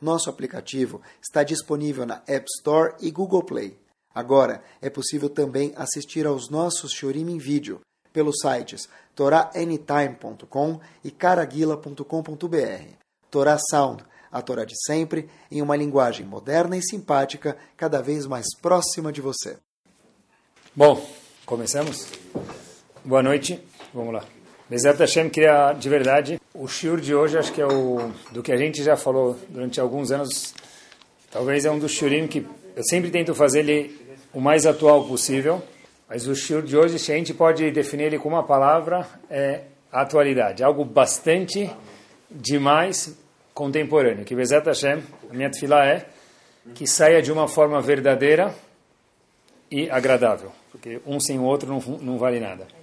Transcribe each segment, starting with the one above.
nosso aplicativo está disponível na App Store e Google Play. Agora é possível também assistir aos nossos Shorim em vídeo pelos sites toraanytime.com e caraguila.com.br. Torá Sound a Torá de sempre, em uma linguagem moderna e simpática, cada vez mais próxima de você. Bom, começamos? Boa noite, vamos lá. Bezerra Hashem queria, de verdade, o shiur de hoje acho que é o do que a gente já falou durante alguns anos, talvez é um dos shiurim que eu sempre tento fazer ele o mais atual possível, mas o shiur de hoje, se a gente pode definir ele com uma palavra, é atualidade, algo bastante demais contemporâneo. Que Bezat Hashem, a minha tefilá é que saia de uma forma verdadeira e agradável, porque um sem o outro não, não vale nada.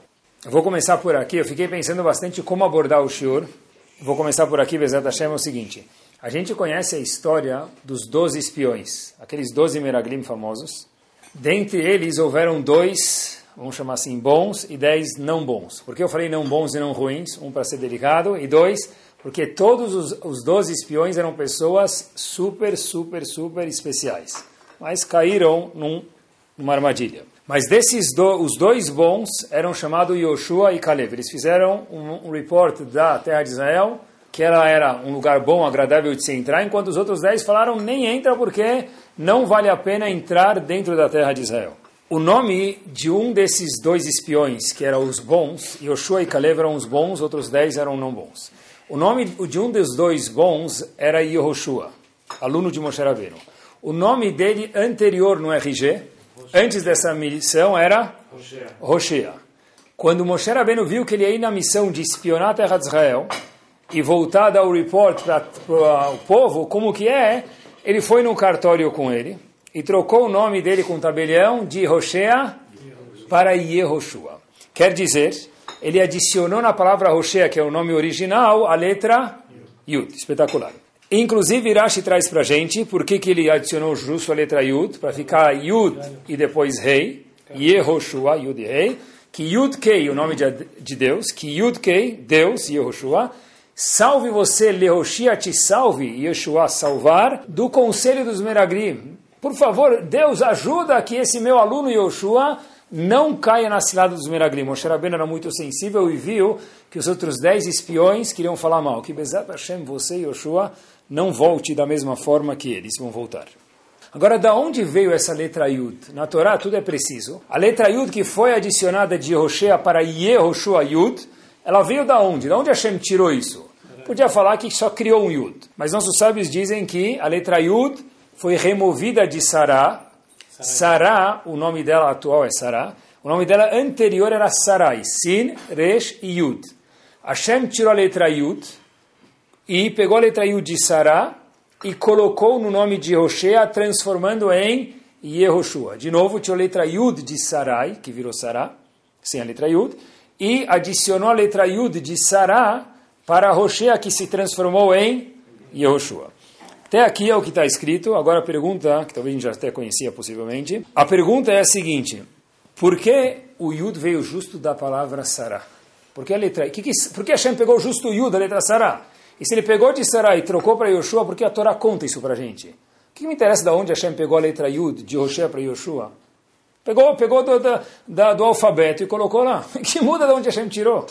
Eu vou começar por aqui, eu fiquei pensando bastante como abordar o shiur. Vou começar por aqui, Bezat Hashem, é o seguinte. A gente conhece a história dos doze espiões, aqueles doze meraglim famosos. Dentre eles houveram dois, vamos chamar assim, bons e dez não bons. Por que eu falei não bons e não ruins? Um para ser delicado e dois porque todos os, os 12 espiões eram pessoas super, super, super especiais. Mas caíram num, numa armadilha. Mas desses do, os dois bons eram chamados Yoshua e Caleb. Eles fizeram um, um report da terra de Israel, que ela era um lugar bom, agradável de se entrar, enquanto os outros dez falaram, nem entra porque não vale a pena entrar dentro da terra de Israel. O nome de um desses dois espiões, que eram os bons, Yoshua e Caleb eram os bons, outros dez eram não bons. O nome de um dos dois bons era Yehoshua, aluno de Moshe Rabbeinu. O nome dele anterior no RG, antes dessa missão, era Roshea. Quando Moshe Rabbeinu viu que ele ia ir na missão de espionar a terra de Israel e voltar a dar o report para o povo, como que é, ele foi no cartório com ele e trocou o nome dele com o tabelião de Roshea para Yehoshua. Quer dizer ele adicionou na palavra Roshea, que é o nome original, a letra Yud. Espetacular. Inclusive, Rashi traz para gente por que, que ele adicionou justo a letra Yud, para ficar Yud e depois Rei, Yehoshua, Yud e Rei, que Yud Kei, o nome de, de Deus, que Yud Kei, Deus, Yehoshua, salve você, Lehoshia te salve, Yeshua salvar, do conselho dos Meragrim. Por favor, Deus ajuda que esse meu aluno Yehoshua não caia na cilada dos Meraglim. Moshe Rabbeinu era muito sensível e viu que os outros dez espiões queriam falar mal. Que Bezat Hashem, você Yoshua, não volte da mesma forma que eles vão voltar. Agora, da onde veio essa letra Yud? Na Torá tudo é preciso. A letra Yud que foi adicionada de Yehoshua para Yehoshua Yud, ela veio da onde? Da onde Hashem tirou isso? Podia falar que só criou um Yud. Mas nossos sábios dizem que a letra Yud foi removida de Sará, Sará, o nome dela atual é Sará. O nome dela anterior era Sarai, Sin, Resh e Yud. Hashem tirou a letra Yud e pegou a letra Yud de Sará e colocou no nome de Hoshea, transformando em Yehoshua. De novo, tirou a letra Yud de Sarai, que virou Sará, sem a letra Yud, e adicionou a letra Yud de Sará para Hoshea, que se transformou em Yehoshua. Até aqui é o que está escrito. Agora a pergunta, que talvez a gente já até conhecia possivelmente. A pergunta é a seguinte: por que o Yud veio justo da palavra Sará? Por que a letra. Que que, por que Hashem pegou justo o Yud da letra Sará? E se ele pegou de Sará e trocou para Yoshua, por que a Torá conta isso para a gente? O que me interessa de onde Hashem pegou a letra Yud de Hoshea para Yoshua? Pegou, pegou do, da, do alfabeto e colocou lá. Que muda de onde Hashem tirou?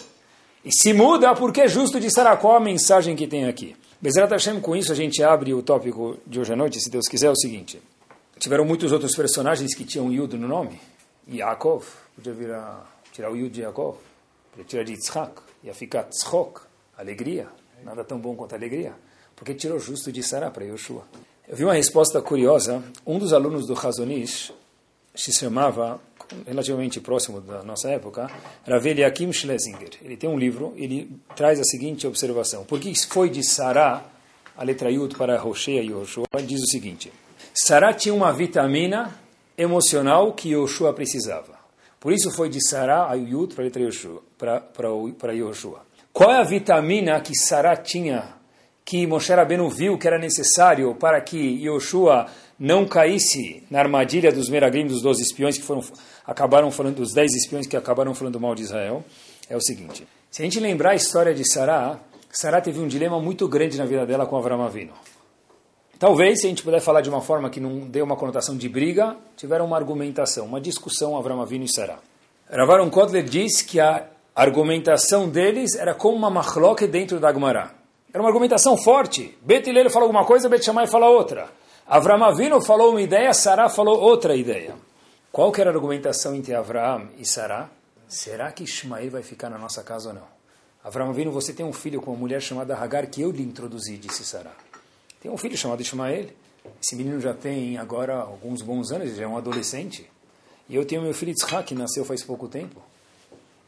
E se muda, por que justo de Sará? Qual a mensagem que tem aqui? Bezerra Hashem, com isso a gente abre o tópico de hoje à noite, se Deus quiser, é o seguinte. Tiveram muitos outros personagens que tinham Yud no nome. Yaakov, podia virar, tirar o Yud de Yaakov, podia tirar de Yitzhak, ia ficar Tzchok, alegria, nada tão bom quanto alegria. Porque tirou justo de Sará para Yoshua. Eu vi uma resposta curiosa, um dos alunos do Hazonish se chamava relativamente próximo da nossa época, Rav Eliakim Schlesinger. Ele tem um livro, ele traz a seguinte observação. Por que foi de Sará, a letra Yud, para Roshea e Yoshua? Diz o seguinte. Sará tinha uma vitamina emocional que Yoshua precisava. Por isso foi de Sará a Yud para Yoshua, para, para, para Yoshua. Qual é a vitamina que Sará tinha, que Moshe Rabbeinu viu que era necessário para que Yoshua não caísse na armadilha dos Meraglim, dos 12 espiões que foram, acabaram falando, dos 10 espiões que acabaram falando mal de Israel? É o seguinte, se a gente lembrar a história de Sará, Sará teve um dilema muito grande na vida dela com Avram Avinu. Talvez, se a gente puder falar de uma forma que não dê uma conotação de briga, tiveram uma argumentação, uma discussão Avram Avinu e Sarah. Ravaron Kotler diz que a argumentação deles era como uma machloque dentro da Gemara. Era uma argumentação forte. Bet Hillel falou alguma coisa, Bet Shammai fala outra. Avram Avinu falou uma ideia, Sarah falou outra ideia. Qual que era a argumentação entre Avram e Sarah? Será que Ismael vai ficar na nossa casa ou não? Avram Avinu, você tem um filho com uma mulher chamada Hagar que eu lhe introduzi, disse Sarah. Tem um filho chamado Ismael. Esse menino já tem agora alguns bons anos, já é um adolescente. E eu tenho meu filho Yitzhak, que nasceu faz pouco tempo.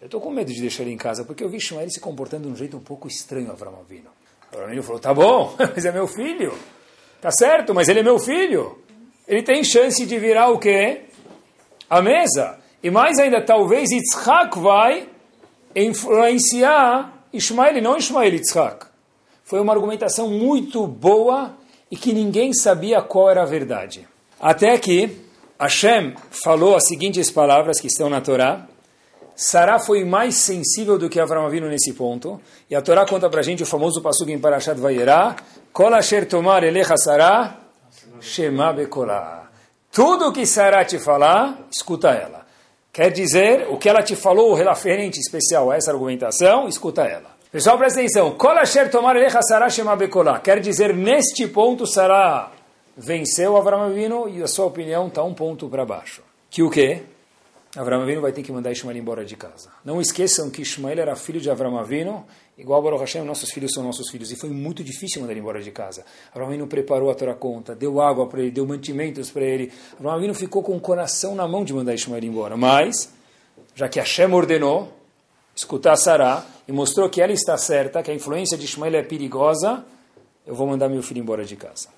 Eu estou com medo de deixar ele em casa, porque eu vi Ismael se comportando de um jeito um pouco estranho, Avram Avinu. Avram falou, tá bom, mas é meu filho. Tá certo, mas ele é meu filho. Ele tem chance de virar o quê? A mesa. E mais ainda, talvez Yitzhak vai influenciar Ismael, não Ismael Yitzhak foi uma argumentação muito boa e que ninguém sabia qual era a verdade. Até que Hashem falou as seguintes palavras que estão na Torá. Sará foi mais sensível do que Avram Avinu nesse ponto. E a Torá conta para gente o famoso passugo em Parashat Vayera. Kol asher tomar elecha Sará, shema bekolá. Tudo que Sará te falar, escuta ela. Quer dizer, o que ela te falou, referente especial a essa argumentação, escuta ela. Pessoal, presta atenção. Kol asher tomar elecha sará shema bekolá. Quer dizer, neste ponto, Sará venceu Avram Avinu e a sua opinião está um ponto para baixo. Que o quê? Avram Avinu vai ter que mandar Ishmael embora de casa. Não esqueçam que Ishmael era filho de Avram Avinu, igual Baruch Hashem, nossos filhos são nossos filhos. E foi muito difícil mandar ele embora de casa. Avram Avinu preparou a Torá conta, deu água para ele, deu mantimentos para ele. Avram Avinu ficou com o coração na mão de mandar Ishmael embora. Mas, já que Hashem ordenou, escutar Sará e mostrou que ela está certa, que a influência de Ishmael é perigosa, eu vou mandar meu filho embora de casa.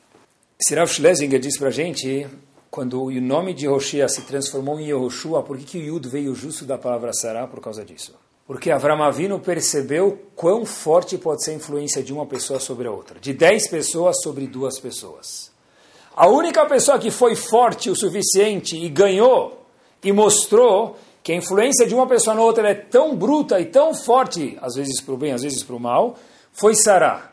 Sirav Schlesinger diz para a gente, quando o nome de Hoshea se transformou em Yehoshua, por que, que o Yud veio justo da palavra Sará por causa disso? Porque Avram Avinu percebeu quão forte pode ser a influência de uma pessoa sobre a outra. De dez pessoas sobre duas pessoas. A única pessoa que foi forte o suficiente e ganhou e mostrou que a influência de uma pessoa na outra é tão bruta e tão forte, às vezes para o bem, às vezes para o mal, foi Sará.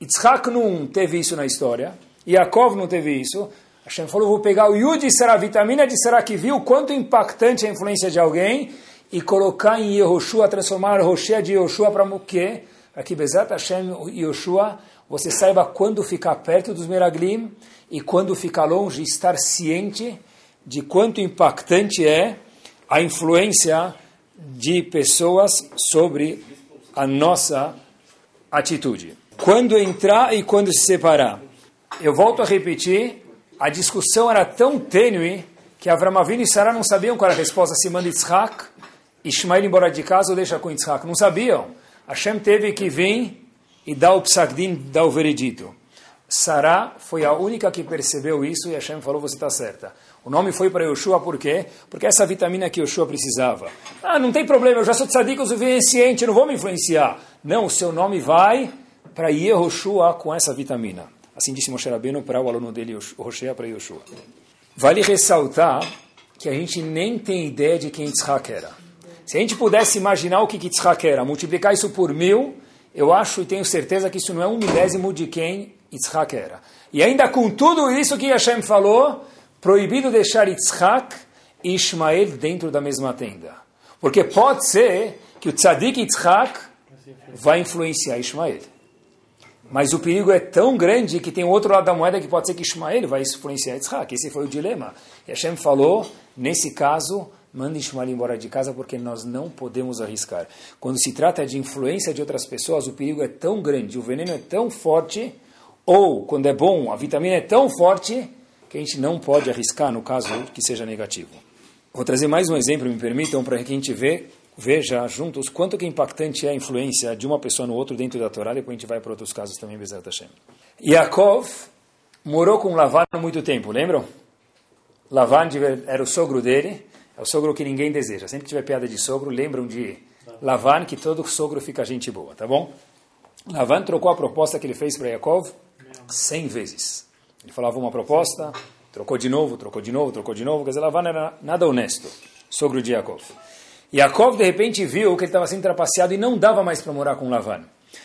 Yitzhak não teve isso na história, Yaakov não teve isso. Hashem falou, vou pegar o Yud de Sará, a vitamina de Sará que viu quanto impactante é a influência de alguém e colocar em Yehoshua, transformar Roshé de Yehoshua para quê? Para que Bezat Hashem Yehoshua, você saiba quando ficar perto dos Meraglim e quando ficar longe, estar ciente de quanto impactante é a influência de pessoas sobre a nossa atitude. Quando entrar e quando se separar. Eu volto a repetir, a discussão era tão tênue que Avram Avinu e Sarah não sabiam qual era a resposta, se manda Yitzhak, Ishmael embora de casa ou deixa com Yitzhak. Não sabiam. Hashem teve que vir e dar o psagdim, dar o veredito. Sarah foi a única que percebeu isso e Hashem falou, você está certa. O nome foi para Yoshua por quê? Porque essa vitamina que Yoshua precisava. Ah, não tem problema, eu já sou tzadik o suficiente, não vou me influenciar. Não, o seu nome vai para Yehoshua com essa vitamina. Assim disse Moshe Rabbeinu para o aluno dele, Hoshea, para Yoshua. Vale ressaltar que a gente nem tem ideia de quem Yitzhak era. Se a gente pudesse imaginar o que Yitzhak era, multiplicar isso por mil, eu acho e tenho certeza que isso não é um milésimo de quem Yitzhak era. E ainda com tudo isso que Hashem falou, proibido deixar Yitzhak e Ismael dentro da mesma tenda. Porque pode ser que o tzadik Yitzhak vai influenciar Ismael. Mas o perigo é tão grande que tem outro lado da moeda que pode ser que Ismael vai influenciar Yitzhak. Esse foi o dilema. E Hashem falou, nesse caso, mande Ismael embora de casa porque nós não podemos arriscar. Quando se trata de influência de outras pessoas, o perigo é tão grande, o veneno é tão forte, ou, quando é bom, a vitamina é tão forte que a gente não pode arriscar no caso que seja negativo. Vou trazer mais um exemplo, me permitam, para que a gente vê, veja juntos quanto que é impactante é a influência de uma pessoa no outro dentro da Torá, depois a gente vai para outros casos também, Bezat Hashem. Yaakov morou com Lavan há muito tempo, lembram? Lavan era o sogro dele, é o sogro que ninguém deseja. Sempre que tiver piada de sogro, lembram de Lavan, que todo sogro fica gente boa, tá bom? Lavan trocou a proposta que ele fez para Yaakov cem vezes. Ele falava uma proposta, trocou de novo, trocou de novo, trocou de novo. Quer dizer, Lavan era nada honesto, sogro de Yaakov. Yaakov, de repente, viu que ele estava sendo trapaceado e não dava mais para morar com Lavan.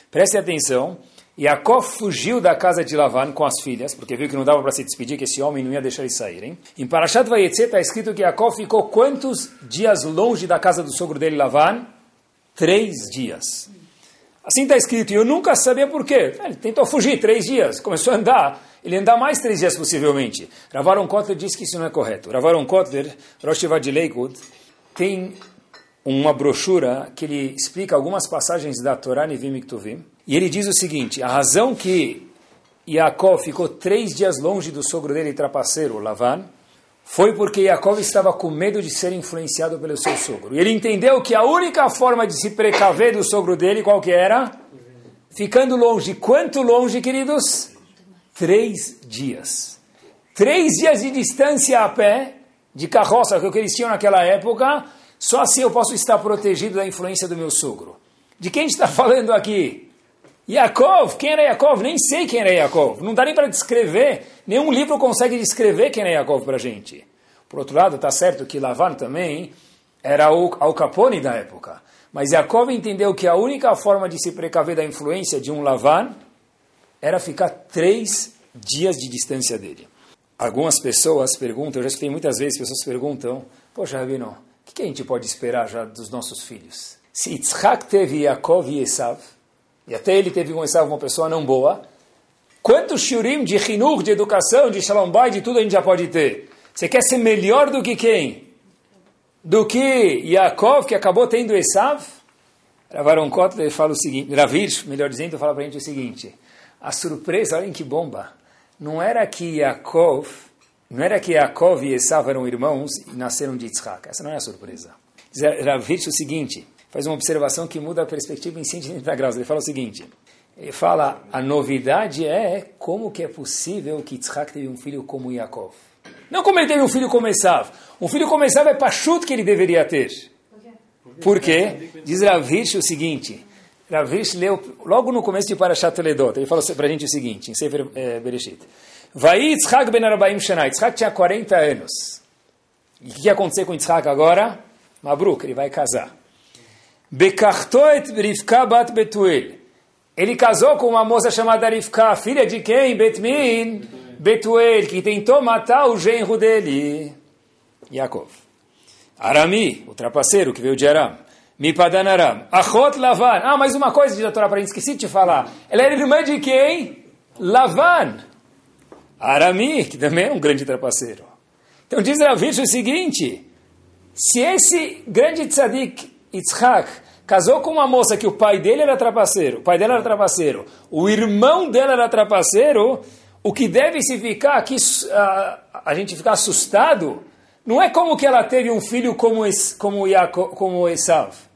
Preste atenção, Yaakov fugiu da casa de Lavan com as filhas, porque viu que não dava para se despedir, que esse homem não ia deixar eles saírem. Em Parashat Vayetze está escrito que Yaakov ficou quantos dias longe da casa do sogro dele, Lavan? Três dias. Assim está escrito, e eu nunca sabia por quê. Ele tentou fugir três dias, começou a andar. Ele andar mais três dias possivelmente. Ravaron Kotler disse que isso não é correto. Ravaron Kotler, Rosh Lakewood, tem uma brochura que ele explica algumas passagens da Torá Nevim Miktuvim. E ele diz o seguinte, a razão que Yaakov ficou três dias longe do sogro dele, trapaceiro, Lavan, foi porque Yaakov estava com medo de ser influenciado pelo seu sogro. E ele entendeu que a única forma de se precaver do sogro dele, qual que era? Ficando longe. Quanto longe, queridos? Três dias. Três dias de distância a pé, de carroça, que é eles tinham naquela época, só assim eu posso estar protegido da influência do meu sogro. De quem está falando aqui? Yaakov, quem era Yaakov? Nem sei quem era Yaakov. Não dá nem para descrever. Nenhum livro consegue descrever quem era Yaakov para a gente. Por outro lado, está certo que Lavan também era o Al Capone da época. Mas Yaakov entendeu que a única forma de se precaver da influência de um Lavan era ficar três dias de distância dele. Algumas pessoas perguntam, eu já escutei muitas vezes, pessoas perguntam, poxa, Rabino, o que a gente pode esperar já dos nossos filhos? Se Yitzhak teve Yaakov e Esav, e até ele teve com Esav uma pessoa não boa, quantos shurim de hinur, de educação, de shalom bay, de tudo a gente já pode ter? Você quer ser melhor do que quem? Do que Yaakov, que acabou tendo Esav? Ravaron Kotler fala o seguinte, Ravir, melhor dizendo, fala para a gente o seguinte, a surpresa, olhem que bomba, não era que Yaakov não era que Yaakov e Esav eram irmãos e nasceram de Yitzhak. Essa não é a surpresa. Rav Hirsch o seguinte, faz uma observação que muda a perspectiva em 180 graus. Ele fala o seguinte, ele fala, a novidade é como que é possível que Yitzhak teve um filho como Yaakov. Não como ele teve um filho como Esav. Um filho como Esav é pachuto que ele deveria ter. Por quê? Diz Rav Hirsch o seguinte, Rav Hirsch leu logo no começo de Parashat Toledot, ele falou para a gente o seguinte, em Sefer eh, Bereshit. Vai Yitzhak ben Arbaim Shana. Yitzhak tinha 40 anos. E o que ia acontecer com Yitzhak agora? Mabruk, ele vai casar. Bekartoet Rivka bat Betuel. Ele casou com uma moça chamada Rivka, filha de quem? Betmin Betuel, que tentou matar o genro dele, Yaakov. Arami, o trapaceiro que veio de Aram. Mipadan Aram. Achot Lavan. Ah, mais uma coisa de Torá para esqueci de te falar. Ela era irmã de quem? Lavan. Arami, que também é um grande trapaceiro. Então diz Ravish o seguinte, se esse grande tzadik, Yitzhak, casou com uma moça que o pai dele era trapaceiro, o pai dela era trapaceiro, o irmão dela era trapaceiro, o que deve se ficar aqui, a, a gente ficar assustado, não é como que ela teve um filho como, como, Yaakov, como Esav,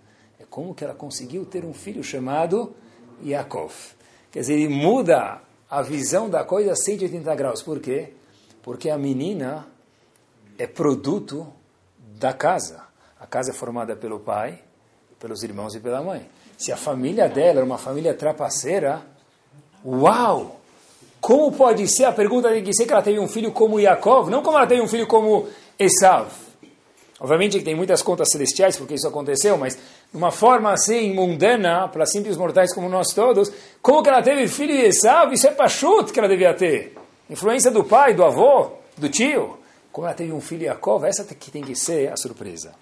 como que ela conseguiu ter um filho chamado Yaakov. Quer dizer, ele muda a visão da coisa a 180 graus. Por quê? Porque a menina é produto da casa. A casa é formada pelo pai, pelos irmãos e pela mãe. Se a família dela é uma família trapaceira, uau! Como pode ser? A pergunta tem que ser que ela teve um filho como Yaakov, não como ela teve um filho como Esav. Obviamente que tem muitas contas celestiais porque isso aconteceu, mas de uma forma assim mundana, para simples mortais como nós todos, como que ela teve filho de Esav? Isso é pachut que ela devia ter. Influência do pai, do avô, do tio. Como ela teve um filho Yaakov, essa que tem que ser a surpresa.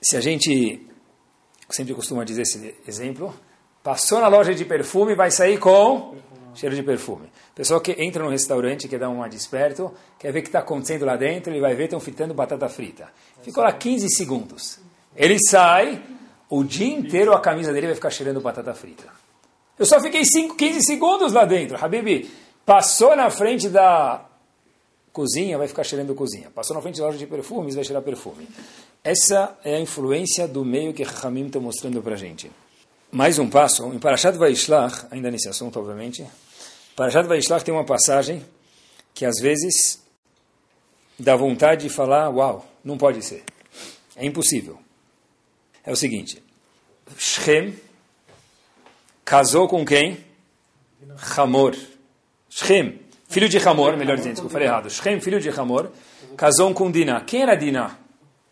Se a gente, sempre costuma dizer esse exemplo, passou na loja de perfume, vai sair com cheiro de perfume. Pessoa que entra no restaurante, quer dar uma desperto, quer ver o que está acontecendo lá dentro, ele vai ver, estão fritando batata frita. Ficou lá 15 segundos. Ele sai, o dia inteiro a camisa dele vai ficar cheirando batata frita. Eu só fiquei 5, 15 segundos lá dentro. Habib passou na frente da cozinha, vai ficar cheirando cozinha. Passou na frente da loja de perfumes, vai cheirar perfume. Essa é a influência do meio que Hamim está mostrando para gente. Mais um passo, em Parashat Vaishlach, ainda nesse assunto, obviamente, Parashat Vaishlach tem uma passagem que às vezes dá vontade de falar, uau, não pode ser. É impossível. É o seguinte, Shem casou com quem? Hamor. Shem, filho de Hamor, melhor dizendo, eu falei errado. Shem, filho de Hamor, casou com Dinah. Quem era Dinah?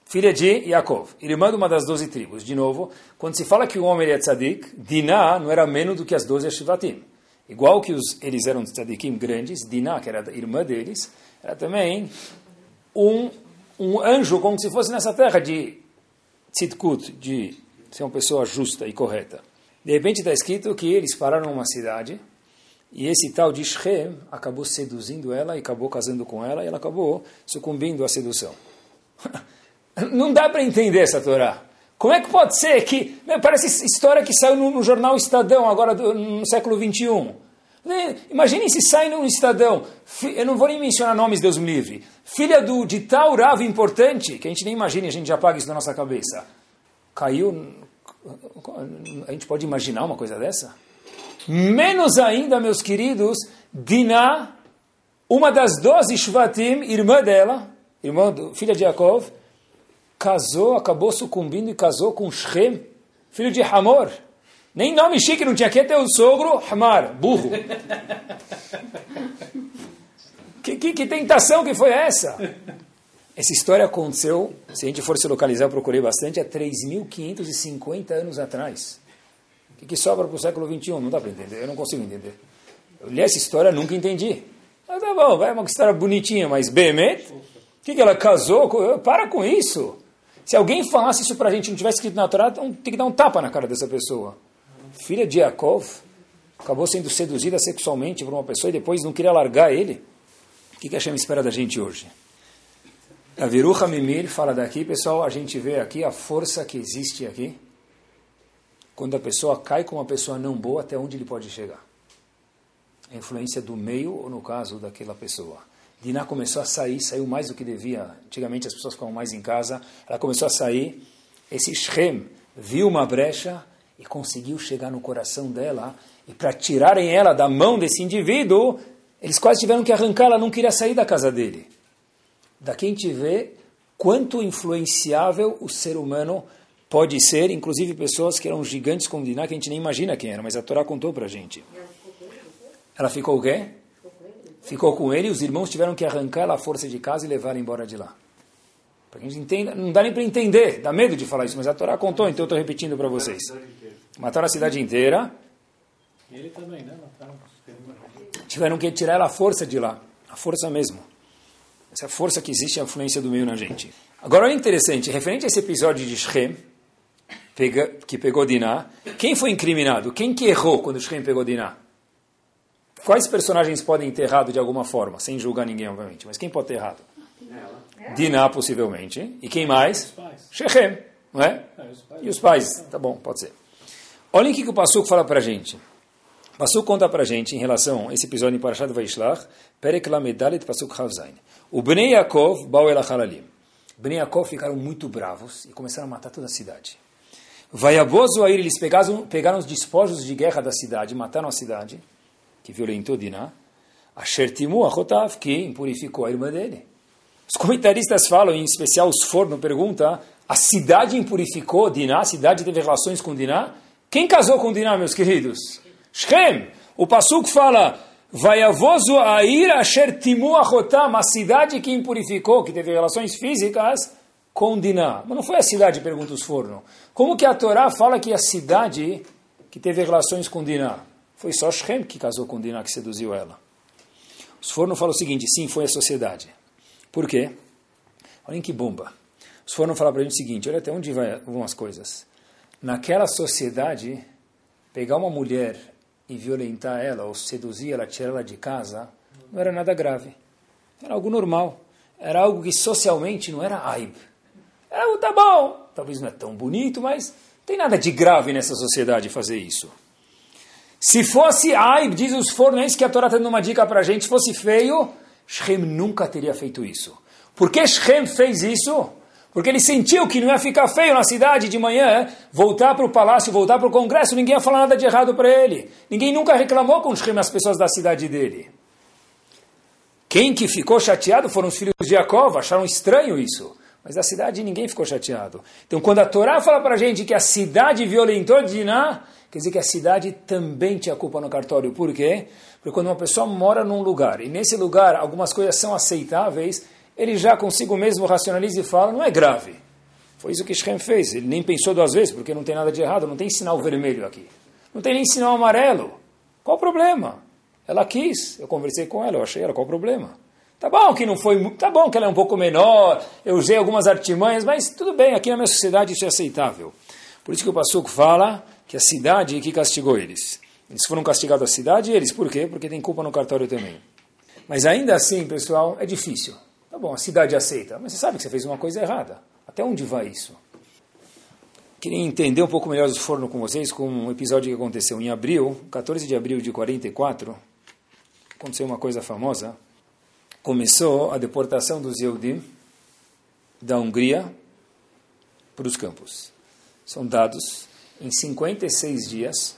Filha de Yaakov, irmã de uma das doze tribos. De novo, quando se fala que o homem é tzadik, Dinah não era menos do que as doze Shivatim. Igual que os, eles eram tzadikim grandes, Dinah, que era irmã deles, era também um, um anjo, como se fosse nessa terra de tzidkut, de ser uma pessoa justa e correta. De repente está escrito que eles pararam numa cidade e esse tal de Shem acabou seduzindo ela e acabou casando com ela e ela acabou sucumbindo à sedução. Não dá para entender essa Torá. Como é que pode ser que. Né, parece história que saiu no, no jornal Estadão, agora do, no século XXI. Né, imagine se sai no Estadão. Eu não vou nem mencionar nomes, Deus me livre. Filha do, de tal importante, que a gente nem imagina, a gente já paga isso na nossa cabeça. Caiu. A gente pode imaginar uma coisa dessa? Menos ainda, meus queridos, Dinah, uma das doze Shvatim, irmã dela, irmã do, filha de Yaakov, casou, acabou sucumbindo e casou com Shem, filho de Hamor. Nem nome chique não tinha. Aqui até o sogro, Hamar, burro. que, que, que tentação que foi essa? Essa história aconteceu, se a gente for se localizar, eu procurei bastante, há 3.550 anos atrás. O que, que sobra para o século XXI? Não dá para entender, eu não consigo entender. Eu li essa história, nunca entendi. Mas tá bom, vai uma história bonitinha, mas Behemet, o que, que ela casou? Para com isso. Se alguém falasse isso para a gente não tivesse escrito na Torá, tem que dar um tapa na cara dessa pessoa. Filha de Yaakov acabou sendo seduzida sexualmente por uma pessoa e depois não queria largar ele. O que, que a Hashem espera da gente hoje? A Viruha Mimir fala daqui, pessoal, a gente vê aqui a força que existe aqui. Quando a pessoa cai com uma pessoa não boa, até onde ele pode chegar? A influência do meio, ou no caso, daquela pessoa. Diná começou a sair, saiu mais do que devia. Antigamente as pessoas ficavam mais em casa. Ela começou a sair. Esse Shem viu uma brecha e conseguiu chegar no coração dela. E para tirarem ela da mão desse indivíduo, eles quase tiveram que arrancar. Ela não queria sair da casa dele. Daqui a gente vê quanto influenciável o ser humano pode ser, inclusive pessoas que eram gigantes como Diná, que a gente nem imagina quem era, mas a Torá contou para a gente. Ela ficou o quê? Ficou com ele e os irmãos tiveram que arrancar ela à força de casa e levar embora de lá. Para que a gente entenda, não dá nem para entender, dá medo de falar isso, mas a Torá contou, então eu estou repetindo para vocês. Mataram a cidade inteira. Ele também, né? Tiveram que tirar ela à força de lá, a força mesmo. Essa força que existe, a influência do meio na gente. Agora, olha interessante, referente a esse episódio de Shem, que pegou Diná, quem foi incriminado? Quem que errou quando Shem pegou Diná? Quais personagens podem ter errado de alguma forma? Sem julgar ninguém, obviamente. Mas quem pode ter errado? Diná, possivelmente. E quem mais? Shechem. Não é? é e os pais. Tá bom, pode ser. Olhem o que, que o Passuco fala para a gente. O Passuco conta para a gente em relação a esse episódio em Parashat Vaishlach, Perek Lamedalet Passuco Havzain. O Bnei Yaakov, Bau El Halalim. Bnei Yaakov ficaram muito bravos e começaram a matar toda a cidade. Vaiabozo Air, eles pegaram, pegaram os despojos de guerra da cidade, mataram a cidade que violentou Diná, Asher Timu Achotav, que impurificou a irmã dele. Os comentaristas falam, em especial os Forno pergunta, a cidade impurificou Diná, a cidade teve relações com Diná? Quem casou com Diná, meus queridos? Shem. O Pasuk fala, Vaiavozu Air Asher Timu Achotam, a cidade que impurificou, que teve relações físicas com Diná. Mas não foi a cidade, pergunta os Forno. Como que a Torá fala que a cidade que teve relações com Diná? Foi só Shem que casou com Dinah, que seduziu ela. Os Forno falam o seguinte, sim, foi a sociedade. Por quê? Olhem que bomba. Os Forno falam para a gente o seguinte, olha até onde vão as coisas. Naquela sociedade, pegar uma mulher e violentar ela, ou seduzir ela, tirar ela de casa, não era nada grave. Era algo normal. Era algo que socialmente não era aib. Era algo, tá bom, talvez não é tão bonito, mas tem nada de grave nessa sociedade fazer isso. Se fosse Aib, diz os forneios que a Torá está dando uma dica para a gente, se fosse feio, Shem nunca teria feito isso. Por que Shem fez isso? Porque ele sentiu que não ia ficar feio na cidade de manhã, voltar para o palácio, voltar para o congresso, ninguém ia falar nada de errado para ele. Ninguém nunca reclamou com Shem as pessoas da cidade dele. Quem que ficou chateado foram os filhos de Jacob, acharam estranho isso. Mas a cidade ninguém ficou chateado. Então, quando a Torá fala para a gente que a cidade violentou Diná, quer dizer que a cidade também tinha culpa no cartório. Por quê? Porque quando uma pessoa mora num lugar, e nesse lugar algumas coisas são aceitáveis, ele já consigo mesmo racionaliza e fala, não é grave. Foi isso que Shem fez. Ele nem pensou duas vezes, porque não tem nada de errado, não tem sinal vermelho aqui. Não tem nem sinal amarelo. Qual o problema? Ela quis, eu conversei com ela, eu achei ela, qual o problema? Tá bom que não foi, tá bom que ela é um pouco menor, eu usei algumas artimanhas, mas tudo bem, aqui na minha sociedade isso é aceitável. Por isso que o Passuco fala que a cidade que castigou eles. Eles foram castigados a cidade e eles, por quê? Porque tem culpa no cartório também. Mas ainda assim, pessoal, é difícil. Tá bom, a cidade aceita, mas você sabe que você fez uma coisa errada. Até onde vai isso? Queria entender um pouco melhor os forno com vocês com um episódio que aconteceu em abril, 14 de abril de 44. Aconteceu uma coisa famosa começou a deportação dos Yehudim da Hungria para os campos. São dados em 56 dias,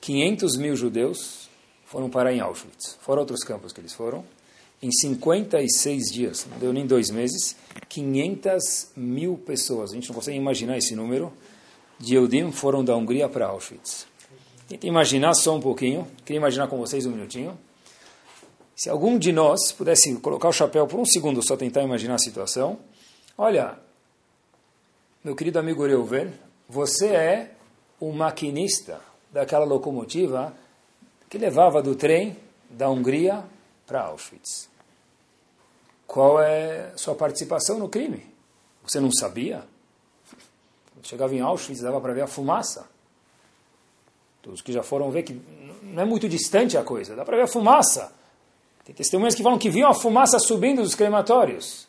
500 mil judeus foram parar em Auschwitz. Fora outros campos que eles foram. Em 56 dias, não deu nem dois meses, 500 mil pessoas, a gente não consegue imaginar esse número, de Yehudim foram da Hungria para Auschwitz. Tenta imaginar só um pouquinho, queria imaginar com vocês um minutinho. Se algum de nós pudesse colocar o chapéu por um segundo, só tentar imaginar a situação. Olha, meu querido amigo Reuven, você é o maquinista daquela locomotiva que levava do trem da Hungria para Auschwitz. Qual é sua participação no crime? Você não sabia? Chegava em Auschwitz, dava para ver a fumaça. Todos que já foram ver que não é muito distante a coisa, dá para ver a fumaça. Tem testemunhas que falam que viam a fumaça subindo dos crematórios.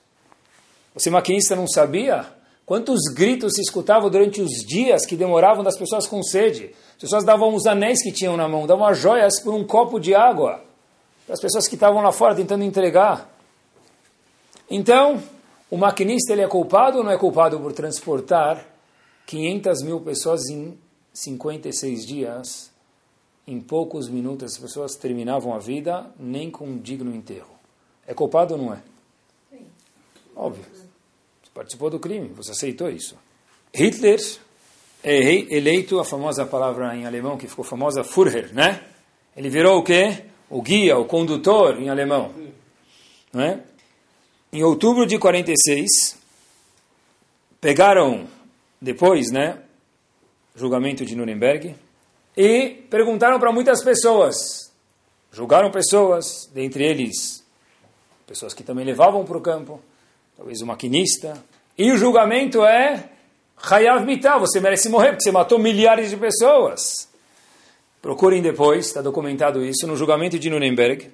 Você, maquinista, não sabia? Quantos gritos se escutavam durante os dias que demoravam das pessoas com sede? As pessoas davam os anéis que tinham na mão, davam as joias por um copo de água para as pessoas que estavam lá fora tentando entregar. Então, o maquinista ele é culpado ou não é culpado por transportar 500 mil pessoas em 56 dias em poucos minutos as pessoas terminavam a vida nem com um digno enterro. É culpado ou não é? Sim. Óbvio. Participou do crime, você aceitou isso. Hitler é eleito, a famosa palavra em alemão que ficou famosa, Führer, né? Ele virou o quê? O guia, o condutor em alemão. Não é? Em outubro de 46, pegaram, depois, né, julgamento de Nuremberg, e perguntaram para muitas pessoas, julgaram pessoas, dentre eles pessoas que também levavam para o campo, talvez o maquinista, e o julgamento é Hayav Mitah, você merece morrer porque você matou milhares de pessoas. Procurem depois, está documentado isso, no julgamento de Nuremberg,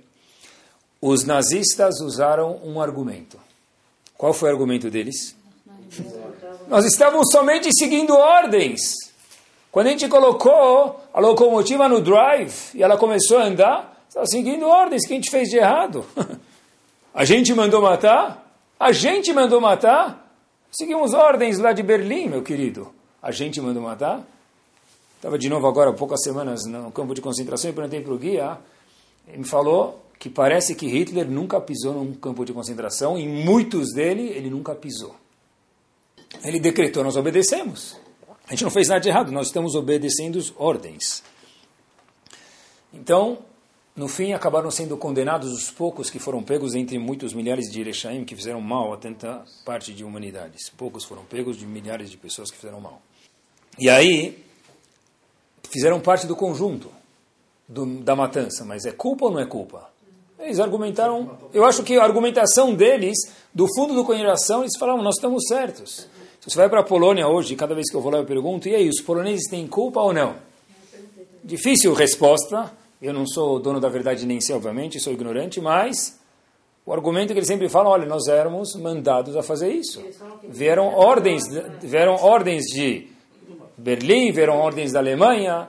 os nazistas usaram um argumento. Qual foi o argumento deles? Nós estávamos somente seguindo ordens. Quando a gente colocou a locomotiva no drive e ela começou a andar, estava seguindo ordens que a gente fez de errado. a gente mandou matar? A gente mandou matar? Seguimos ordens lá de Berlim, meu querido. A gente mandou matar? Estava de novo agora, poucas semanas, no campo de concentração e perguntei para o guia. Ele me falou que parece que Hitler nunca pisou num campo de concentração e muitos dele ele nunca pisou. Ele decretou, nós obedecemos. A gente não fez nada de errado, nós estamos obedecendo ordens. Então, no fim, acabaram sendo condenados os poucos que foram pegos entre muitos milhares de Erechaim que fizeram mal a tanta parte de humanidades. Poucos foram pegos de milhares de pessoas que fizeram mal. E aí, fizeram parte do conjunto do, da matança, mas é culpa ou não é culpa? Eles argumentaram, eu acho que a argumentação deles, do fundo do coração, eles falaram, nós estamos certos. Se você vai para a Polônia hoje, cada vez que eu vou lá eu pergunto, e aí, os poloneses têm culpa ou não? Difícil resposta, eu não sou dono da verdade nem sei, obviamente, sou ignorante, mas o argumento que eles sempre falam, olha, nós éramos mandados a fazer isso. Vieram ordens, vieram ordens de Berlim, vieram ordens da Alemanha.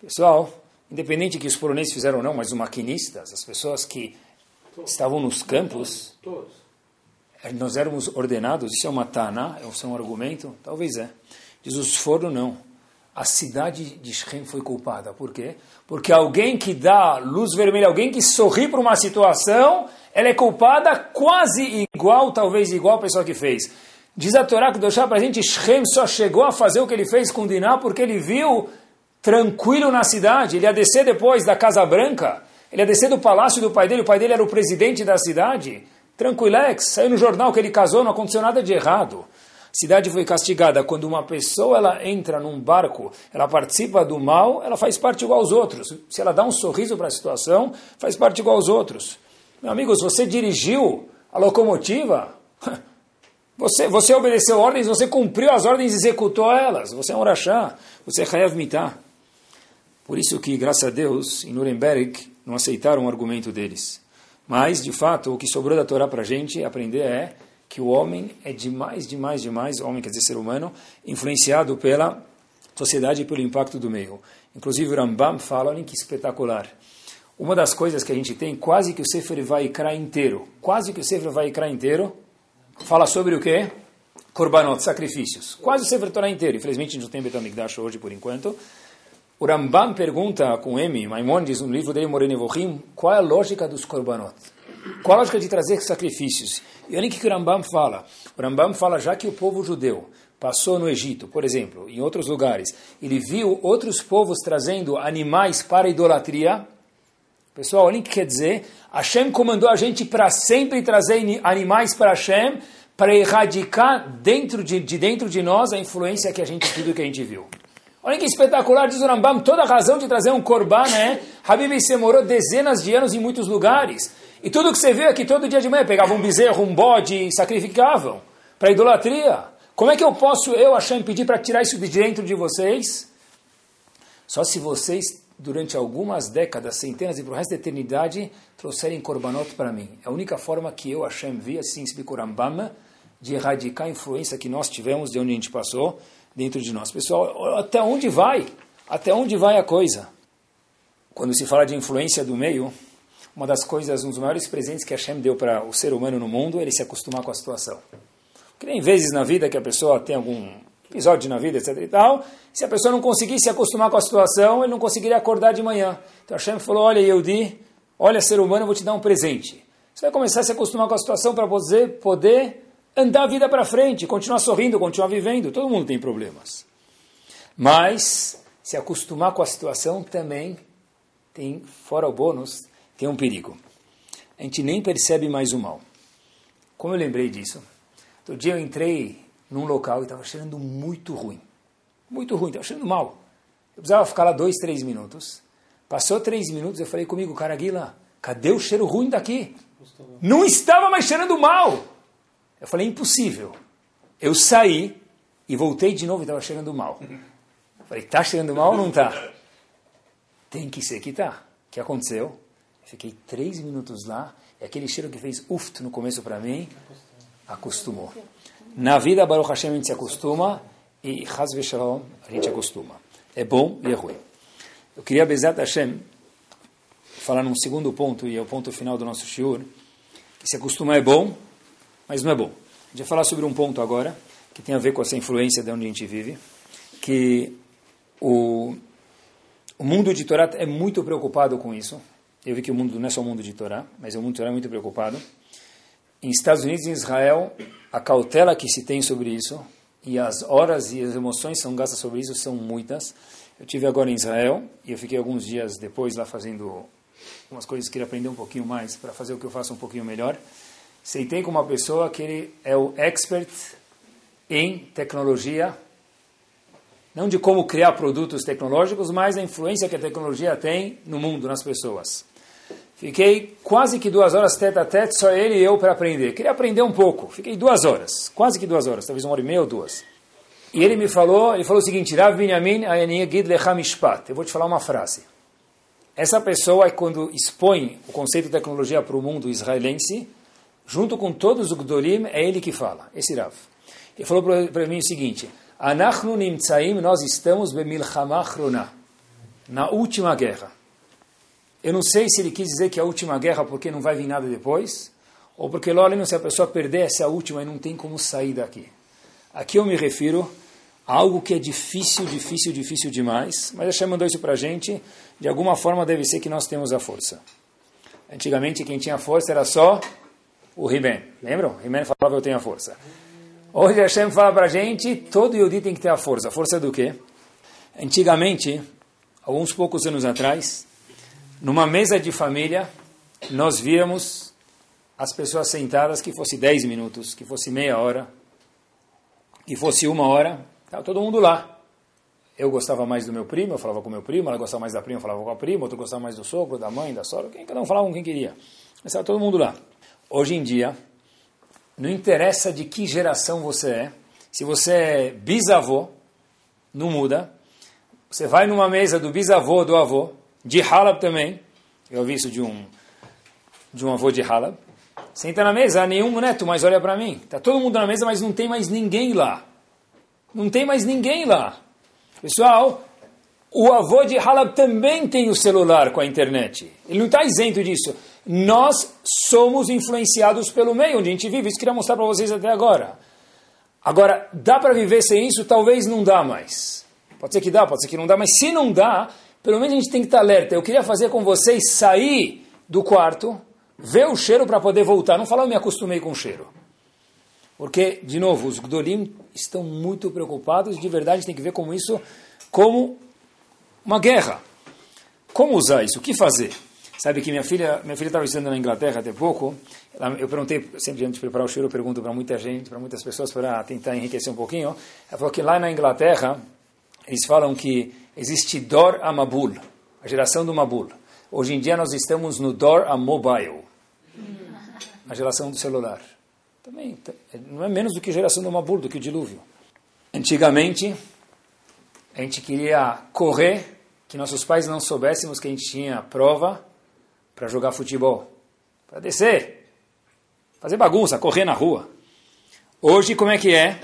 Pessoal, independente que os poloneses fizeram ou não, mas os maquinistas, as pessoas que estavam nos campos, é, nós éramos ordenados, isso é uma tana, isso é um argumento? Talvez é. Diz os foram não. A cidade de Shem foi culpada. Por quê? Porque alguém que dá luz vermelha, alguém que sorri para uma situação, ela é culpada quase igual, talvez igual a pessoa que fez. Diz a Torá que deixar para a gente, Shem só chegou a fazer o que ele fez com Diná porque ele viu tranquilo na cidade. Ele ia descer depois da Casa Branca, ele ia descer do palácio do pai dele, o pai dele era o presidente da cidade. Tranquilex, saiu no jornal que ele casou, não aconteceu nada de errado. Cidade foi castigada quando uma pessoa ela entra num barco, ela participa do mal, ela faz parte igual aos outros. Se ela dá um sorriso para a situação, faz parte igual aos outros. Meu amigo, se você dirigiu a locomotiva, você, você obedeceu ordens, você cumpriu as ordens e executou elas. Você é um rachá, você é Hayav Mitah. Por isso que, graças a Deus, em Nuremberg, não aceitaram o argumento deles. Mas, de fato, o que sobrou da Torá para a gente aprender é que o homem é demais, demais, demais, homem quer dizer ser humano, influenciado pela sociedade e pelo impacto do meio. Inclusive o Rambam fala, olha que espetacular. Uma das coisas que a gente tem, quase que o Sefer vai Ikra inteiro, quase que o Sefer vai Ikra inteiro, fala sobre o quê? Korbanot, sacrifícios. Quase o Sefer Torah inteiro. Infelizmente a gente não tem Betamigdash hoje por enquanto. O Rambam pergunta com M, Maimonides, no livro dele, Morene Vohim, qual é a lógica dos Korbanot? Qual a lógica de trazer sacrifícios? E olha o que o Rambam fala. O Rambam fala, já que o povo judeu passou no Egito, por exemplo, em outros lugares, ele viu outros povos trazendo animais para idolatria. Pessoal, olha o que quer dizer. Hashem comandou a gente para sempre trazer animais para Hashem, para erradicar dentro de, de, dentro de nós a influência que a gente tudo que a gente viu. Olha que espetacular, diz o Rambam, toda a razão de trazer um korban, né? Habib você morou dezenas de anos em muitos lugares. E tudo que você vê aqui todo dia de manhã, pegavam um bezerro, um bode e sacrificavam para idolatria. Como é que eu posso, eu, Hashem, pedir para tirar isso de dentro de vocês? Só se vocês, durante algumas décadas, centenas e para o resto da eternidade, trouxerem korbanot para mim. É a única forma que eu, Hashem, vi, assim Rambam, de erradicar a influência que nós tivemos de onde a gente passou dentro de nós. Pessoal, até onde vai? Até onde vai a coisa? Quando se fala de influência do meio, uma das coisas, um dos maiores presentes que Hashem deu para o ser humano no mundo ele se acostumar com a situação. Porque tem vezes na vida que a pessoa tem algum episódio na vida, etc e tal, se a pessoa não conseguir se acostumar com a situação, ele não conseguiria acordar de manhã. Então Hashem falou, olha Yehudi, olha ser humano, eu vou te dar um presente. Você vai começar a se acostumar com a situação para você poder andar a vida para frente, continuar sorrindo, continuar vivendo. Todo mundo tem problemas. Mas se acostumar com a situação também tem, fora o bônus, tem um perigo. A gente nem percebe mais o mal. Como eu lembrei disso? Outro dia eu entrei num local e estava cheirando muito ruim. Muito ruim, estava cheirando mal. Eu precisava ficar lá dois, três minutos. Passou três minutos, eu falei comigo, Caraguila, cadê o cheiro ruim daqui? Não estava mais cheirando mal. Eu falei, impossível. Eu saí e voltei de novo e estava cheirando mal. Eu falei, está cheirando mal ou não está? Tem que ser que está. O que aconteceu? Fiquei três minutos lá, e aquele cheiro que fez uft no começo para mim, acostumou. Na vida, Baruch Hashem, a gente se acostuma, e Chaz Shalom, a gente acostuma. É bom e é ruim. Eu queria, Bezat Hashem, falar num segundo ponto, e é o ponto final do nosso shiur, que se acostumar é bom, mas não é bom. A gente vai falar sobre um ponto agora, que tem a ver com essa influência de onde a gente vive, que o, o mundo de Torá é muito preocupado com isso, eu vi que o mundo não é só o mundo de Torá, mas o mundo de Torá é muito preocupado. Em Estados Unidos e Israel, a cautela que se tem sobre isso e as horas e as emoções que são gastas sobre isso são muitas. Eu tive agora em Israel e eu fiquei alguns dias depois lá fazendo umas coisas que queria aprender um pouquinho mais para fazer o que eu faço um pouquinho melhor. Sentei com uma pessoa que ele é o expert em tecnologia, não de como criar produtos tecnológicos, mas a influência que a tecnologia tem no mundo, nas pessoas. Fiquei quase que duas horas tete a tete, só ele e eu para aprender. Queria aprender um pouco. Fiquei duas horas, quase que duas horas, talvez uma hora e meia ou duas. E ele me falou, ele falou o seguinte, Rav Binyamin Gid Lechamishpat. Eu vou te falar uma frase. Essa pessoa, quando expõe o conceito de tecnologia para o mundo israelense, junto com todos os Gdolim, é ele que fala, esse Rav. Ele falou para mim o seguinte, Anachnu nimtzaim, nós estamos bemilchama na última guerra. Eu não sei se ele quis dizer que é a última guerra porque não vai vir nada depois, ou porque, olha, se a pessoa perder essa última e não tem como sair daqui. Aqui eu me refiro algo que é difícil, difícil, difícil demais, mas Hashem mandou isso para a gente, de alguma forma deve ser que nós temos a força. Antigamente quem tinha força era só o Riben, lembram? Riben falava eu tenho a força. Hoje Hashem fala para a gente, todo Yodi tem que ter a força. A força do quê? Antigamente, alguns poucos anos atrás, numa mesa de família, nós víamos as pessoas sentadas que fosse 10 minutos, que fosse meia hora, que fosse uma hora, estava todo mundo lá. Eu gostava mais do meu primo, eu falava com meu primo, ela gostava mais da prima, eu falava com a prima, outro gostava mais do sogro, da mãe, da sogra, cada um falava com quem queria. Mas estava todo mundo lá. Hoje em dia, não interessa de que geração você é, se você é bisavô, não muda. Você vai numa mesa do bisavô, do avô, de Halab também, eu ouvi isso de um, de um avô de Halab, Senta na mesa, nenhum neto mais olha para mim. Está todo mundo na mesa, mas não tem mais ninguém lá. Não tem mais ninguém lá. Pessoal, o avô de Halab também tem o celular com a internet. Ele não está isento disso. Nós somos influenciados pelo meio onde a gente vive. Isso queria mostrar para vocês até agora. Agora, dá para viver sem isso? Talvez não dá mais. Pode ser que dá, pode ser que não dá, mas se não dá, pelo menos a gente tem que estar alerta. Eu queria fazer com vocês sair do quarto, ver o cheiro para poder voltar. Não falar eu me acostumei com o cheiro. Porque, de novo, os Gdolim estão muito preocupados, de verdade tem que ver como isso, como uma guerra. Como usar isso? O que fazer? Sabe que minha filha minha filha estava estudando na Inglaterra até pouco. Ela, eu perguntei, sempre antes de preparar o cheiro, eu pergunto para muita gente, para muitas pessoas, para tentar enriquecer um pouquinho. Ela falou que lá na Inglaterra, eles falam que existe Dor Amabul, a geração do Mabul. Hoje em dia nós estamos no Dor a Mobile, a geração do celular. Também não é menos do que a geração do Mabul, do que o dilúvio. Antigamente, a gente queria correr, que nossos pais não soubéssemos que a gente tinha prova para jogar futebol, para descer, fazer bagunça, correr na rua. Hoje, como é que é?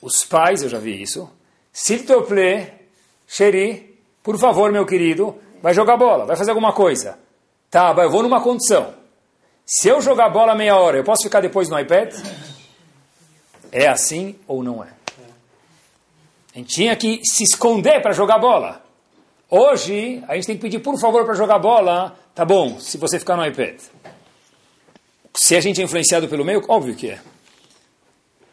Os pais, eu já vi isso, s'il te plaît, chéri, por favor, meu querido, vai jogar bola, vai fazer alguma coisa. Tá, eu vou numa condição. Se eu jogar bola meia hora, eu posso ficar depois no iPad? É assim ou não é? A gente tinha que se esconder para jogar bola. Hoje, a gente tem que pedir, por favor, para jogar bola. Tá bom, se você ficar no iPad. Se a gente é influenciado pelo meio, óbvio que é.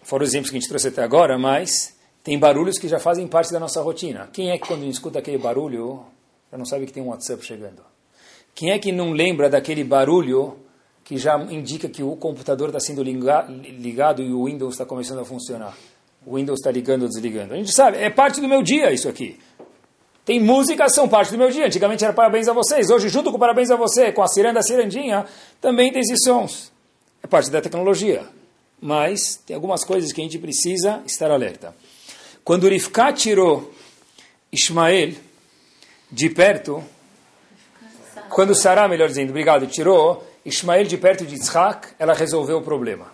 Fora os exemplos que a gente trouxe até agora, mas tem barulhos que já fazem parte da nossa rotina. Quem é que quando escuta aquele barulho, já não sabe que tem um WhatsApp chegando? Quem é que não lembra daquele barulho que já indica que o computador está sendo ligado e o Windows está começando a funcionar? O Windows está ligando ou desligando. A gente sabe, é parte do meu dia isso aqui. Tem músicas, são parte do meu dia. Antigamente era parabéns a vocês. Hoje, junto com parabéns a você, com a ciranda, a cirandinha, também tem esses sons. É parte da tecnologia. Mas tem algumas coisas que a gente precisa estar alerta. Quando Rifká tirou Ismael de perto, quando Sará, melhor dizendo, obrigado, tirou Ismael de perto de Yitzhak, ela resolveu o problema.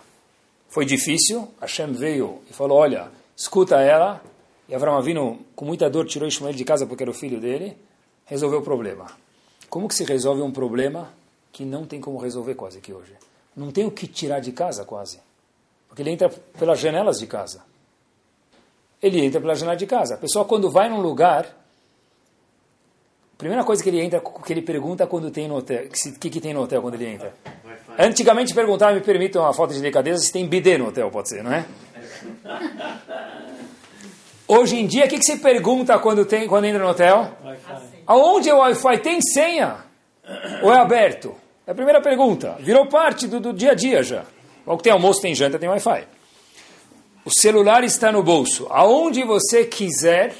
Foi difícil, Hashem veio e falou, olha, escuta ela, e Avram Avinu, com muita dor, tirou Ismael de casa porque era o filho dele, resolveu o problema. Como que se resolve um problema que não tem como resolver quase que hoje? Não tem o que tirar de casa quase. Porque ele entra pelas janelas de casa. Ele entra pela janela de casa. A pessoa quando vai num lugar, a primeira coisa que ele entra, que ele pergunta quando tem no hotel, o que, que tem no hotel quando ele entra? Antigamente perguntava, me permitam uma falta de delicadeza, se tem bidê no hotel, pode ser, não é? Hoje em dia, o que, que você pergunta quando, tem, quando entra no hotel? Aonde é o Wi-Fi? Tem senha? Ou é aberto? É a primeira pergunta. Virou parte do, do dia a dia já. Ou tem almoço, tem janta, tem Wi-Fi. O celular está no bolso. Aonde você quiser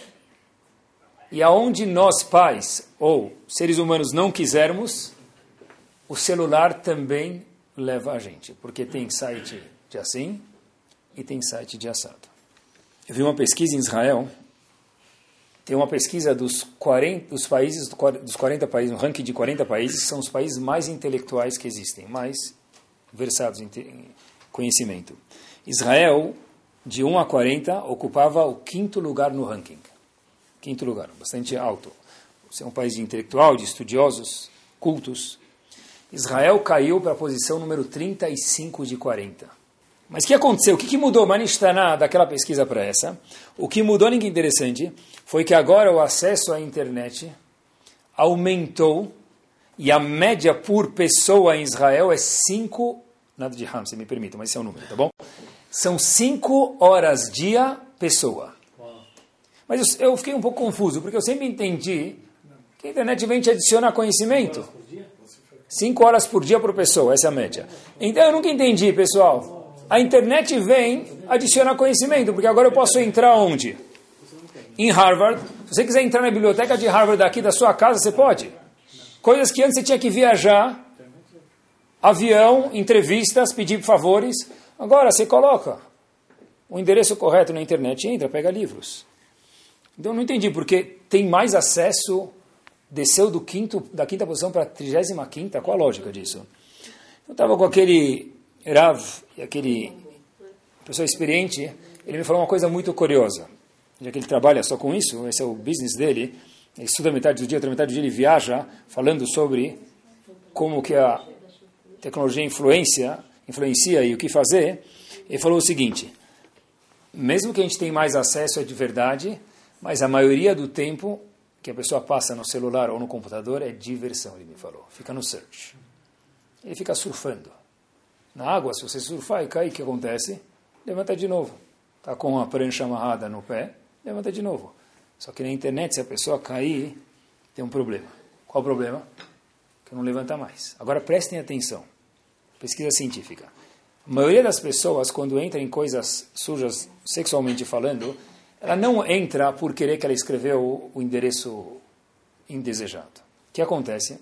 e aonde nós, pais ou seres humanos, não quisermos, o celular também leva a gente, porque tem site de assim e tem site de assado. Eu vi uma pesquisa em Israel, tem uma pesquisa dos, 40, dos países, dos 40 países, um ranking de 40 países, são os países mais intelectuais que existem, mais versados em conhecimento. Israel, de 1 a 40, ocupava o quinto lugar no ranking. Quinto lugar, bastante alto. Você é um país de intelectual, de estudiosos, cultos. Israel caiu para a posição número 35 de 40. Mas o que aconteceu? O que, que mudou Manishtaná daquela pesquisa para essa? O que mudou, ninguém interessante, foi que agora o acesso à internet aumentou e a média por pessoa em Israel é 5, nada de Ham, se me permita, mas esse é o número, tá bom? São 5 horas dia pessoa. Mas eu, fiquei um pouco confuso, porque eu sempre entendi que a internet vem te adicionar conhecimento. 5 horas por dia por pessoa, essa é a média. Então eu nunca entendi, pessoal. A internet vem adicionar conhecimento, porque agora eu posso entrar onde? Em Harvard. Se você quiser entrar na biblioteca de Harvard daqui da sua casa, você pode. Coisas que antes você tinha que viajar, avião, entrevistas, pedir favores. Agora você coloca o endereço correto na internet, entra, pega livros. Então eu não entendi porque tem mais acesso, desceu do quinto, da quinta posição para a trigésima quinta, qual a lógica disso? Eu estava com aquele Rav, aquele pessoa experiente, ele me falou uma coisa muito curiosa. Já que ele trabalha só com isso, esse é o business dele, ele estuda metade do dia, outra metade do dia ele viaja, falando sobre como que a tecnologia influencia, influencia e o que fazer. Ele falou o seguinte, mesmo que a gente tenha mais acesso é de verdade, mas a maioria do tempo que a pessoa passa no celular ou no computador é diversão, ele me falou. Fica no search. Ele fica surfando. Na água, se você surfar e cair, o que acontece? Levanta de novo. Está com a prancha amarrada no pé, levanta de novo. Só que na internet, se a pessoa cair, tem um problema. Qual o problema? Que não levanta mais. Agora prestem atenção. Pesquisa científica. A maioria das pessoas, quando entra em coisas sujas, sexualmente falando, ela não entra por querer que ela escreveu o endereço indesejado. O que acontece?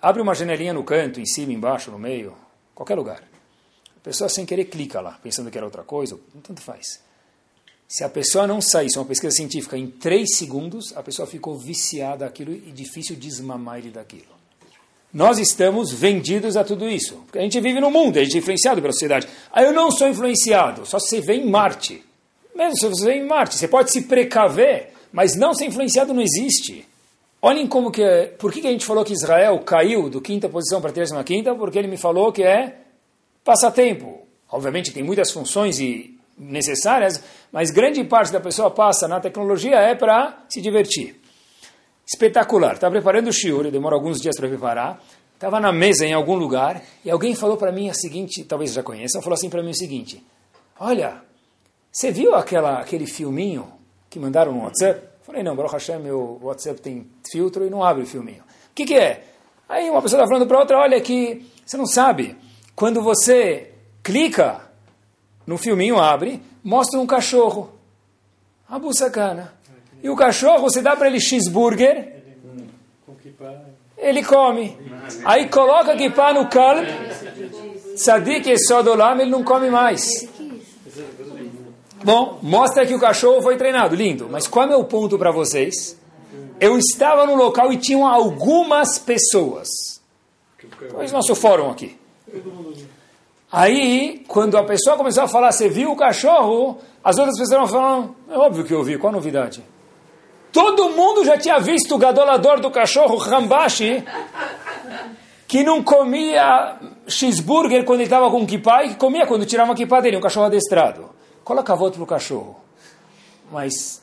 Abre uma janelinha no canto, em cima, embaixo, no meio, qualquer lugar. A pessoa sem querer clica lá, pensando que era outra coisa, tanto faz. Se a pessoa não sair, isso é uma pesquisa científica, em três segundos, a pessoa ficou viciada aquilo e difícil desmamar ele daquilo. Nós estamos vendidos a tudo isso. Porque a gente vive no mundo, a gente é influenciado pela sociedade. Ah, eu não sou influenciado, só se você vê em Marte. Mesmo se você vem em Marte, você pode se precaver, mas não ser influenciado não existe. Olhem como que é, por que a gente falou que Israel caiu do quinta posição para a décima quinta? Porque ele me falou que é passatempo. Obviamente tem muitas funções e necessárias, mas grande parte da pessoa passa na tecnologia é para se divertir. Espetacular. Estava preparando o shiur, demora alguns dias para preparar. Estava na mesa em algum lugar e alguém falou para mim a seguinte, talvez já conheçam, falou assim para mim o seguinte: Olha, você viu aquela, aquele filminho que mandaram no WhatsApp? Falei, não, Baruch Hashem, meu WhatsApp tem filtro e não abre o filminho. O que, que é? Aí uma pessoa está falando para outra, olha que você não sabe, quando você clica no filminho, abre, mostra um cachorro. Abu sacana. E o cachorro, você dá para ele cheeseburger, ele come. Aí coloca kippah no calb, sadik e sodolam, ele não come mais. Bom, mostra que o cachorro foi treinado, lindo. Mas qual é o ponto para vocês? Eu estava no local e tinham algumas pessoas. Pois nosso fórum aqui. Aí, quando a pessoa começou a falar, você viu o cachorro? As outras pessoas falaram, é óbvio que eu vi, qual a novidade? Todo mundo já tinha visto o gadolador do cachorro, Rambashi, que não comia cheeseburger quando ele estava com kippah e que comia quando tirava a kippah dele, um cachorro adestrado. Coloca voto para o cachorro. Mas,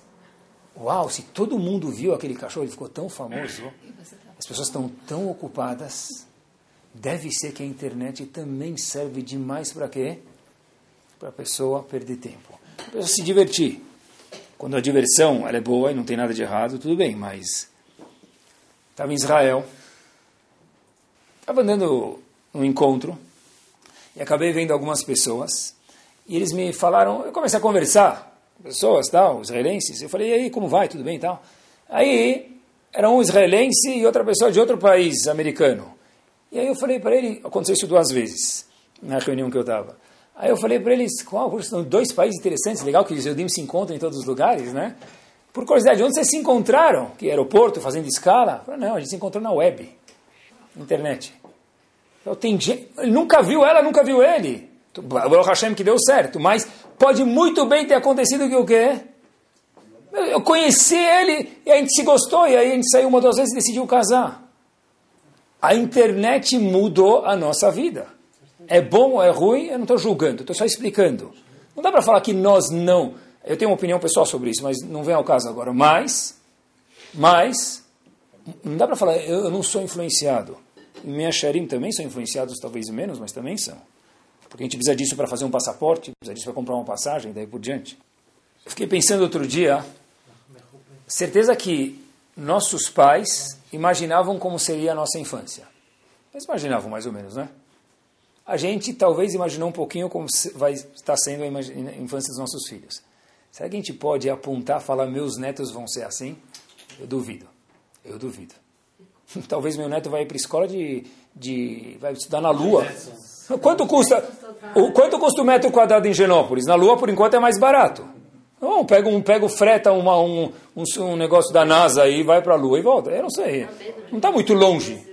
uau, se todo mundo viu aquele cachorro, ele ficou tão famoso, as pessoas estão tão ocupadas, deve ser que a internet também serve demais para quê? Para a pessoa perder tempo. Para a pessoa se divertir. Quando a diversão ela é boa e não tem nada de errado, tudo bem, mas estava em Israel, estava andando num encontro e acabei vendo algumas pessoas e eles me falaram, eu comecei a conversar pessoas, tal, israelenses. Eu falei, e aí, como vai? Tudo bem e tal? Aí, era um israelense e outra pessoa de outro país americano. E aí eu falei para ele, aconteceu isso duas vezes, na reunião que eu estava. Aí eu falei para eles, qual, são dois países interessantes, legal que os judeus se encontram em todos os lugares, né? Por curiosidade, onde vocês se encontraram? Que aeroporto, fazendo escala? Falei, não, a gente se encontrou na web, internet. Eu tenho, ele nunca viu ela, nunca viu ele. Baruch Hashem que deu certo, mas pode muito bem ter acontecido que o quê? Eu conheci ele e a gente se gostou e aí a gente saiu uma duas vezes e decidiu casar. A internet mudou a nossa vida. É bom ou é ruim? Eu não estou julgando, estou só explicando. Não dá para falar que nós não. Eu tenho uma opinião pessoal sobre isso, mas não vem ao caso agora. Mas, mas, não dá para falar, eu, eu não sou influenciado. Minha Sharim também são influenciados, talvez menos, mas também são. Porque a gente precisa disso para fazer um passaporte, precisa disso para comprar uma passagem, daí por diante. Eu fiquei pensando outro dia, certeza que nossos pais imaginavam como seria a nossa infância. Eles imaginavam mais ou menos, né? A gente talvez imaginou um pouquinho como vai estar sendo a infância dos nossos filhos. Será que a gente pode apontar, falar, meus netos vão ser assim? Eu duvido. Eu duvido. Talvez meu neto vai para a escola de, de. vai estudar na Lua. Quanto custa, o, quanto custa o metro quadrado em Genópolis? Na Lua, por enquanto, é mais barato. Não, pega, um, pega freta uma, um, um, um negócio da NASA e vai para a Lua e volta. Eu não sei. Não está muito longe.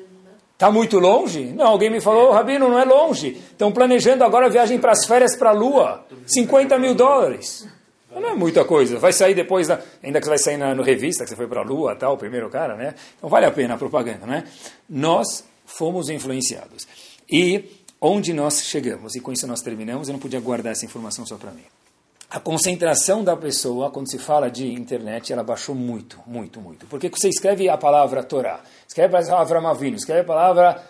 Está muito longe? Não, alguém me falou, Rabino, não é longe. Estão planejando agora a viagem para as férias para a Lua. 50 mil dólares. Não é muita coisa. Vai sair depois, da, ainda que vai sair na no revista, que você foi para a Lua, tal, o primeiro cara, né? Então vale a pena a propaganda, né? Nós fomos influenciados. E onde nós chegamos, e com isso nós terminamos, eu não podia guardar essa informação só para mim. A concentração da pessoa, quando se fala de internet, ela baixou muito, muito, muito. Porque você escreve a palavra Torá, escreve a palavra Mavino, escreve a palavra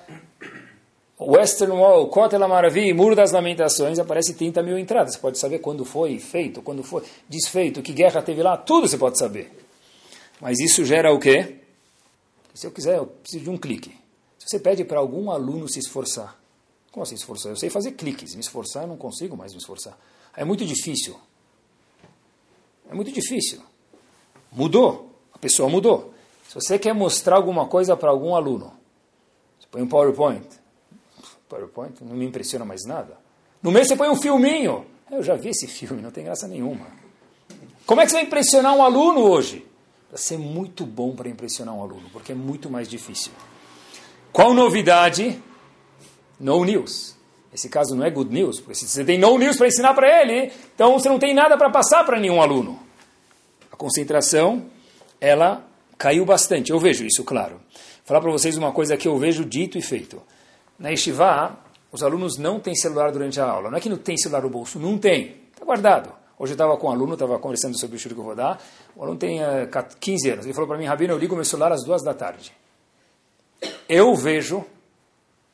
Western Wall, Kotel Maravi, Muro das Lamentações, aparece 30 mil entradas. Você pode saber quando foi feito, quando foi desfeito, que guerra teve lá, tudo você pode saber. Mas isso gera o quê? Se eu quiser, eu preciso de um clique. Se você pede para algum aluno se esforçar, como assim esforçar? Eu sei fazer cliques, me esforçar eu não consigo mais me esforçar. É muito difícil. É muito difícil. Mudou. A pessoa mudou. Se você quer mostrar alguma coisa para algum aluno, você põe um PowerPoint. PowerPoint não me impressiona mais nada. No meio você põe um filminho. Eu já vi esse filme, não tem graça nenhuma. Como é que você vai impressionar um aluno hoje? Vai ser muito bom para impressionar um aluno, porque é muito mais difícil. Qual novidade? No news. Esse caso não é good news, porque se você tem no news para ensinar para ele, então você não tem nada para passar para nenhum aluno. A concentração, ela caiu bastante. Eu vejo isso, claro. Vou falar para vocês uma coisa que eu vejo dito e feito. Na Yeshiva, os alunos não têm celular durante a aula. Não é que não tem celular no bolso, não tem. Está guardado. Hoje eu estava com um aluno, estava conversando sobre o estudo que eu vou dar. O aluno tem uh, eh, 15 anos. Ele falou para mim, Rabino, eu ligo meu celular às duas da tarde. Eu vejo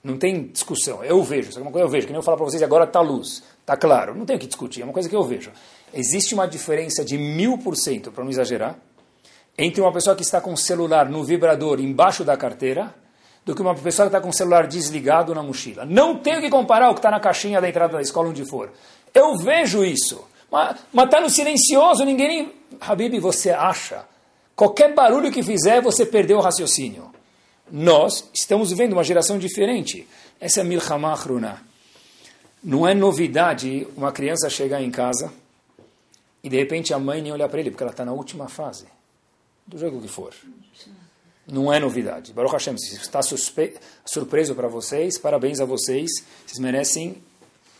não tem discussão. Eu vejo. É uma coisa eu vejo. Que nem eu falo para vocês agora está luz. Está claro. Não tem o que discutir. É uma coisa que eu vejo. Existe uma diferença de mil por cento, para não exagerar, entre uma pessoa que está com o celular no vibrador embaixo da carteira do que uma pessoa que está com o celular desligado na mochila. Não tenho que comparar o que está na caixinha da entrada da escola, onde for. Eu vejo isso. Mas está no silencioso, ninguém. Habib, você acha? Qualquer barulho que fizer, você perdeu o raciocínio nós estamos vivendo uma geração diferente. Essa é Milchama Achruna. Não é novidade uma criança chegar em casa e de repente a mãe nem olhar para ele, porque ela está na última fase, do jogo que for. Não é novidade. Baruch Hashem, se está surpreso para vocês, parabéns a vocês, vocês merecem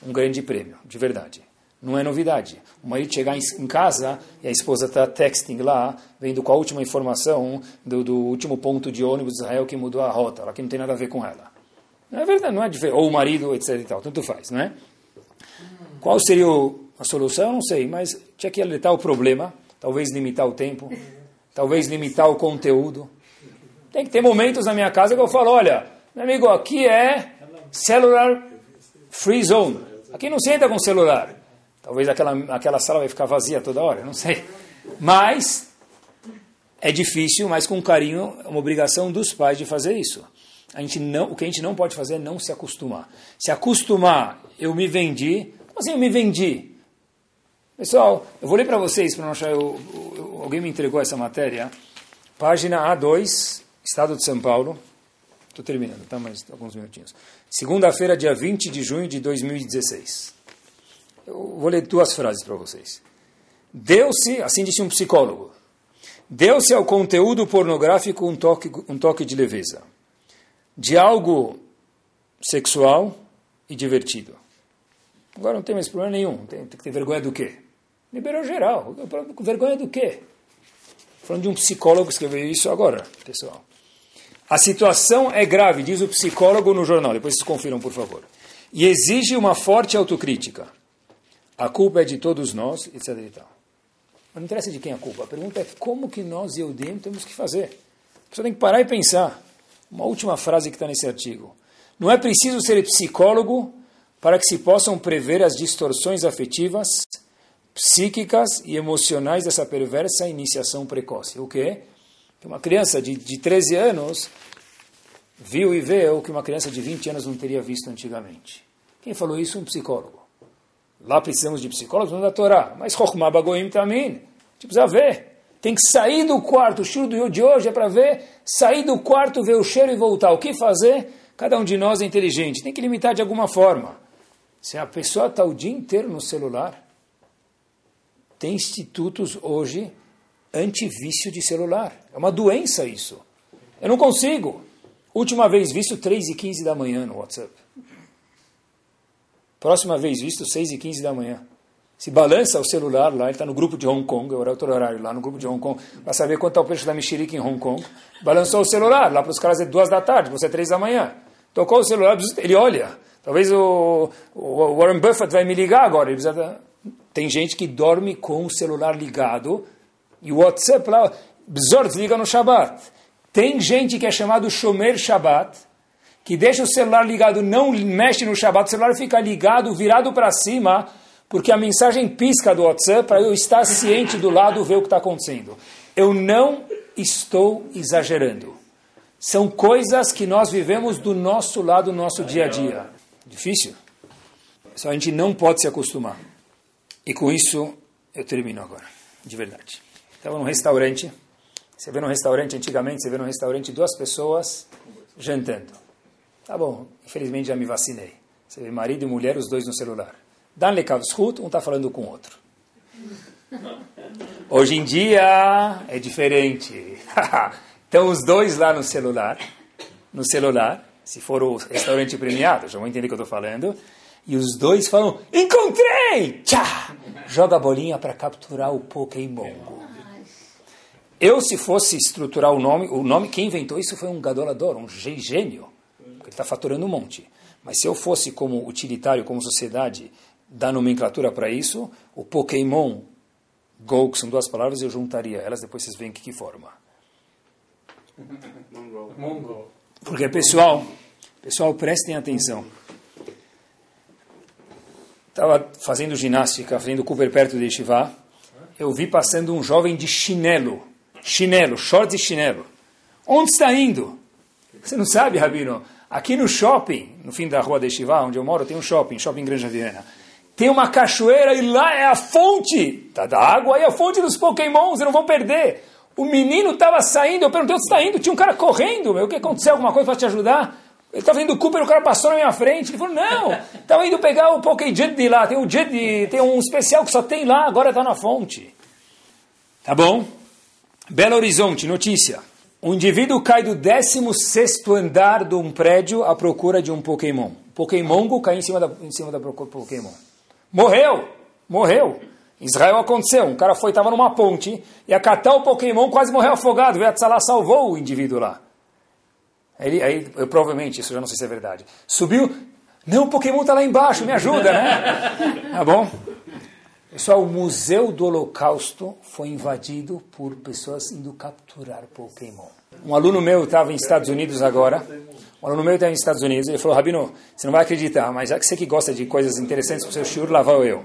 um grande prêmio, de verdade. Não é novidade. O marido chegar em casa e a esposa está texting lá, vendo qual a última informação do, do, último ponto de ônibus de Israel que mudou a rota, lá que não tem nada a ver com ela. Não é verdade, não é diferente. Ou o marido, etc. E tal, tanto faz, não é? Qual seria a solução? Não sei, mas tinha que alertar o problema, talvez limitar o tempo, talvez limitar o conteúdo. Tem que ter momentos na minha casa que eu falo, olha, meu amigo, aqui é cellular free zone. Aqui não senta com celular. Talvez aquela, aquela sala vai ficar vazia toda hora, não sei. Mas é difícil, mas com carinho, é uma obrigação dos pais de fazer isso. A gente não, o que a gente não pode fazer é não se acostumar. Se acostumar, eu me vendi. Como assim eu me vendi? Pessoal, eu vou ler para vocês, para não achar. Eu, eu, alguém me entregou essa matéria. Página A2, Estado de São Paulo. Estou terminando, tá? Mais alguns minutinhos. Segunda-feira, dia 20 de junho de 2016. Eu vou ler duas frases para vocês. Deu-se, assim disse um psicólogo, deu-se ao conteúdo pornográfico um toque, um toque de leveza, de algo sexual e divertido. Agora não tem mais problema nenhum, tem, tem que ter vergonha do quê? Liberou geral, vergonha do quê? Falando de um psicólogo que escreveu isso agora, pessoal. A situação é grave, diz o psicólogo no jornal, depois vocês confiram, por favor. e exige uma forte autocrítica. A culpa é de todos nós, etc. E tal. Mas não interessa de quem é a culpa. A pergunta é como que nós, Eudim, temos que fazer. Pessoa tem que parar e pensar. Uma última frase que está nesse artigo. Não é preciso ser psicólogo para que se possam prever as distorções afetivas, psíquicas e emocionais dessa perversa iniciação precoce. O quê? Que uma criança de, de 13 anos viu e vê o que uma criança de 20 anos não teria visto antigamente. Quem falou isso? Um psicólogo. Lá precisamos de psicólogos, não da Torá. Mas Chokhmah Bagoim também. A gente precisa ver. Tem que sair do quarto. O shur de hoje é para ver, sair do quarto, ver o cheiro e voltar. O que fazer? Cada um de nós é inteligente. Tem que limitar de alguma forma. Se a pessoa está o dia inteiro no celular, tem institutos hoje antivício de celular. É uma doença isso. Eu não consigo. Última vez visto, 3 e 15 da manhã no WhatsApp. Próxima vez visto, 6 e 15 da manhã. Se balança o celular lá, ele está no grupo de Hong Kong, era outro horário lá no grupo de Hong Kong, para saber quanto é o preço da mexerica em Hong Kong. Balançou o celular, lá para os caras é duas da tarde, você é três da manhã. Tocou o celular, ele olha. Talvez o, o Warren Buffett vai me ligar agora. Ele precisa, tem gente que dorme com o celular ligado e o WhatsApp lá, Bzor desliga no Shabbat. Tem gente que é chamado Shomer Shabbat, que deixa o celular ligado, não mexe no Shabbat, o celular fica ligado, virado para cima, porque a mensagem pisca do WhatsApp para eu estar ciente do lado, ver o que está acontecendo. Eu não estou exagerando. São coisas que nós vivemos do nosso lado, do nosso dia a dia. Difícil. Só a gente não pode se acostumar. E com isso, eu termino agora, de verdade. Estava num restaurante. Você vê num restaurante, antigamente, você vê num restaurante duas pessoas jantando. Tá bom, infelizmente já me vacinei. Você vê marido e mulher, os dois no celular. Dan Lekavschut, um está falando com o outro. Hoje em dia é diferente. então os dois lá no celular, no celular, se for o restaurante premiado, já vão entender o que eu estou falando, e os dois falam, encontrei! Tchá! Joga a bolinha para capturar o Pokémon. Eu, se fosse estruturar o nome, o nome, quem inventou isso foi um gadolador, um gênio ele está faturando um monte. Mas se eu fosse como utilitário, como sociedade, dar nomenclatura para isso, o Pokémon Go, que são duas palavras, eu juntaria elas, depois vocês veem que, que forma. Porque, pessoal, pessoal, prestem atenção. Estava fazendo ginástica, fazendo Cooper perto de Shivá, eu vi passando um jovem de chinelo, chinelo, shorts e chinelo. Onde está indo? Você não sabe, Rabino? Aqui no shopping, no fim da rua de onde eu moro, tem um shopping, Shopping Granja Viana. Tem uma cachoeira e lá é a fonte tá, da água e a fonte dos pokémons, eu não vou perder. O menino estava saindo, eu perguntei onde está indo, tinha um cara correndo, meu, o que aconteceu, alguma coisa para te ajudar? Ele estava indo Cooper, o cara passou na minha frente. Ele falou, não, estava indo pegar o Pokéjet de lá, tem um jet tem um especial que só tem lá, agora está na fonte. Tá bom? Belo Horizonte, notícia. Um indivíduo cai do 16 andar de um prédio à procura de um Pokémon. Pokémongo cai em cima da, em cima da Pokémon. Morreu! Morreu! Israel aconteceu. Um cara foi, estava numa ponte, e a catar o Pokémon quase morreu afogado. O Yatzalá salvou o indivíduo lá. Ele, aí, eu, provavelmente, isso eu já não sei se é verdade. Subiu. Não, o Pokémon está lá embaixo, me ajuda, né? Tá bom? Pessoal, o Museu do Holocausto foi invadido por pessoas indo capturar Pokémon. Um aluno meu estava em Estados Unidos agora. Um aluno meu estava nos Estados Unidos. Ele falou: Rabino, você não vai acreditar, mas já que você que gosta de coisas interessantes para o seu shiur, lá vou eu.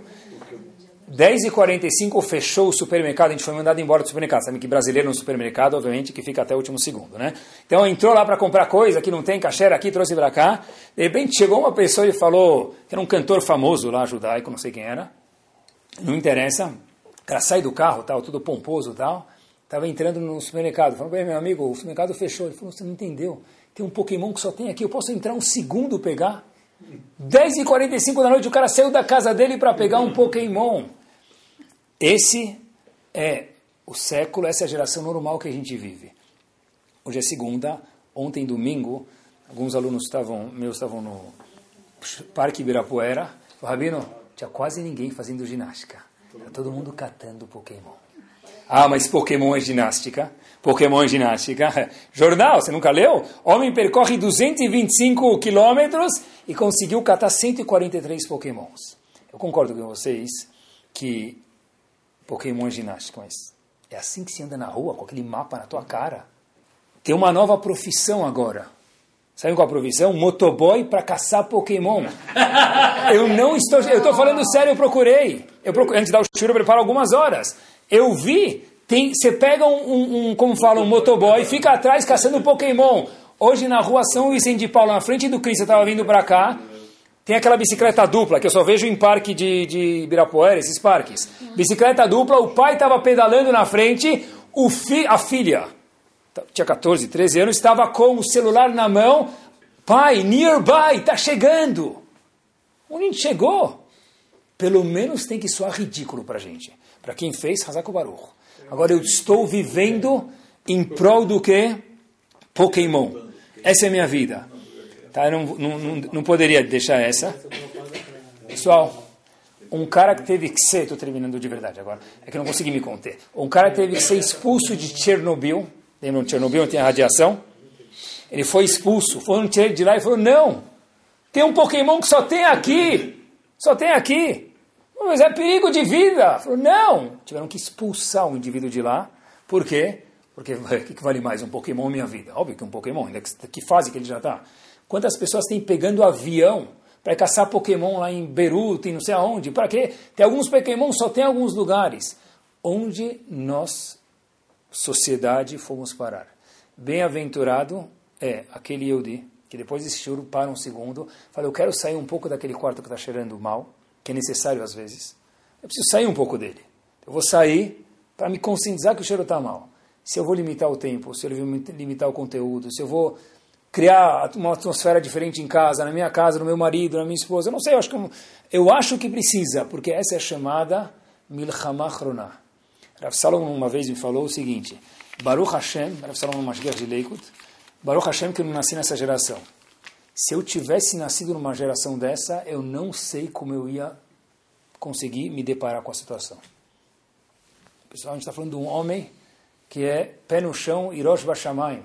10h45 fechou o supermercado, a gente foi mandado embora do supermercado. Sabe que brasileiro no supermercado, obviamente, que fica até o último segundo, né? Então entrou lá para comprar coisa que não tem, caixera aqui, trouxe para cá. De repente chegou uma pessoa e falou, que era um cantor famoso lá, judaico, não sei quem era não interessa, o cara sai do carro, tal, tudo pomposo tal, estava entrando no supermercado, falou, bem, meu amigo, o supermercado fechou. Ele falou, você não entendeu, tem um Pokémon que só tem aqui, eu posso entrar um segundo pegar? 10h45 da noite o cara saiu da casa dele para pegar um Pokémon. Esse é o século, essa é a geração normal que a gente vive. Hoje é segunda, ontem domingo, alguns alunos estavam, meus estavam no Parque Ibirapuera. Rabino, tinha quase ninguém fazendo ginástica. Tá todo mundo catando Pokémon. Ah, mas Pokémon é ginástica. Pokémon é ginástica. Jornal, você nunca leu? Homem percorre 225 quilômetros e conseguiu catar 143 Pokémons. Eu concordo com vocês que Pokémon é ginástica, mas é assim que se anda na rua, com aquele mapa na tua cara. Tem uma nova profissão agora. Sabe qual a profissão? Motoboy para caçar Pokémon. Eu não estou. Eu estou falando sério, eu procurei. Eu procurei, antes de dar o tiro, eu preparo algumas horas. Eu vi. Tem, você pega um, um, um, como fala, um motoboy, fica atrás caçando Pokémon. Hoje na rua São Vicente de Paulo, na frente do Cristo, eu estava vindo para cá. Tem aquela bicicleta dupla que eu só vejo em parque de, de Ibirapuera, esses parques. Bicicleta dupla, o pai estava pedalando na frente, o fi, a filha, tinha 14, 13 anos, estava com o celular na mão. Pai, nearby, está chegando. Onde chegou? Pelo menos tem que soar ridículo para a gente. Para quem fez, Hazako Baruch. Agora eu estou vivendo em prol do que? Pokémon. Essa é a minha vida. Tá? Eu não, não, não, não poderia deixar essa. Pessoal, um cara que teve que ser, estou terminando de verdade agora, é que eu não consegui me conter. Um cara que teve que ser expulso de Chernobyl, lembram de Chernobyl, tem a radiação? Ele foi expulso, foram tirar de lá e falou, não, tem um Pokémon que só tem aqui, só tem aqui. Mas é perigo de vida. Falou, não, tiveram que expulsar o indivíduo de lá. Por quê? Porque o que vale mais, um Pokémon ou minha vida? Óbvio que um Pokémon, que fase que ele já está? Quantas pessoas têm pegando avião para caçar Pokémon lá em Beirute, não sei aonde? Para quê? Tem alguns Pokémon, só tem alguns lugares. Onde nós, sociedade, fomos parar? Bem-aventurado é aquele Yehudi, que depois desse choro para um segundo, fala, eu quero sair um pouco daquele quarto que está cheirando mal, que é necessário às vezes. Eu preciso sair um pouco dele. Eu vou sair para me conscientizar que o cheiro está mal. Se eu vou limitar o tempo, se eu vou limitar o conteúdo, se eu vou criar uma atmosfera diferente em casa, na minha casa, no meu marido, na minha esposa. Eu não sei, eu acho que, eu acho que precisa, porque essa é chamada Milchama Chroná. Rav Salomon uma vez me falou o seguinte, Baruch Hashem, Rav Salomon Mashgiach de Leikut, Baruch Hashem que eu não nasci nessa geração. Se eu tivesse nascido numa geração dessa, eu não sei como eu ia conseguir me deparar com a situação. Pessoal, a gente está falando de um homem que é pé no chão, Hirosh Bashamayim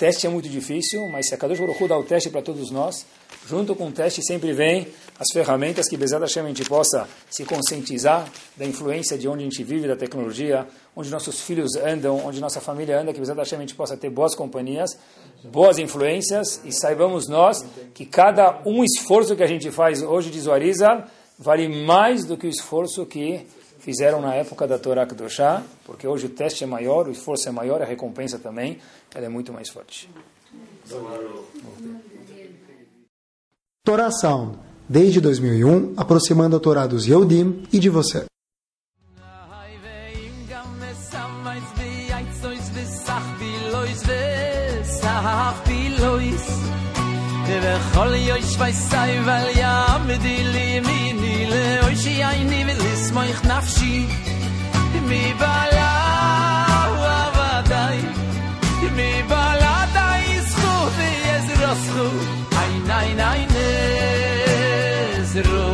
teste é muito difícil, mas se a Kadosh Baruch dá o teste para todos nós, junto com o teste sempre vem as ferramentas que Bezat Hashem a gente possa se conscientizar da influência de onde a gente vive, da tecnologia, onde nossos filhos andam, onde nossa família anda, que Bezat Hashem a gente possa ter boas companhias, boas influências e saibamos nós que cada um esforço que a gente faz hoje de Zoarizal vale mais do que o esforço que fizeram na época da Torá Kedoshá, porque hoje o teste é maior, o esforço é maior, a recompensa também, ela é muito mais forte. Sound, desde 2001, aproximando a Torá dos Yehudim e de você. וכל יויש וייסאי ול יעמדי לי ימיני לאוי שיעני ולסמוך נפשי מבעלה ועבדי מבעלה די זכו ויזרוסכו אין אין אין nuestro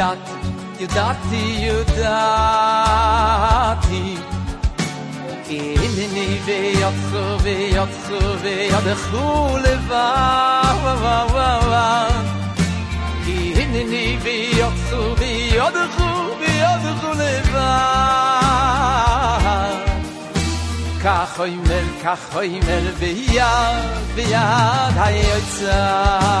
dati, you dati, you dati. Kimini veyotsu, veyotsu, veyodechu levav, vav, vav, vav. Kimini veyotsu, mel, veyodechu levav. כך אומר, כך אומר, ביד, ביד היוצאי.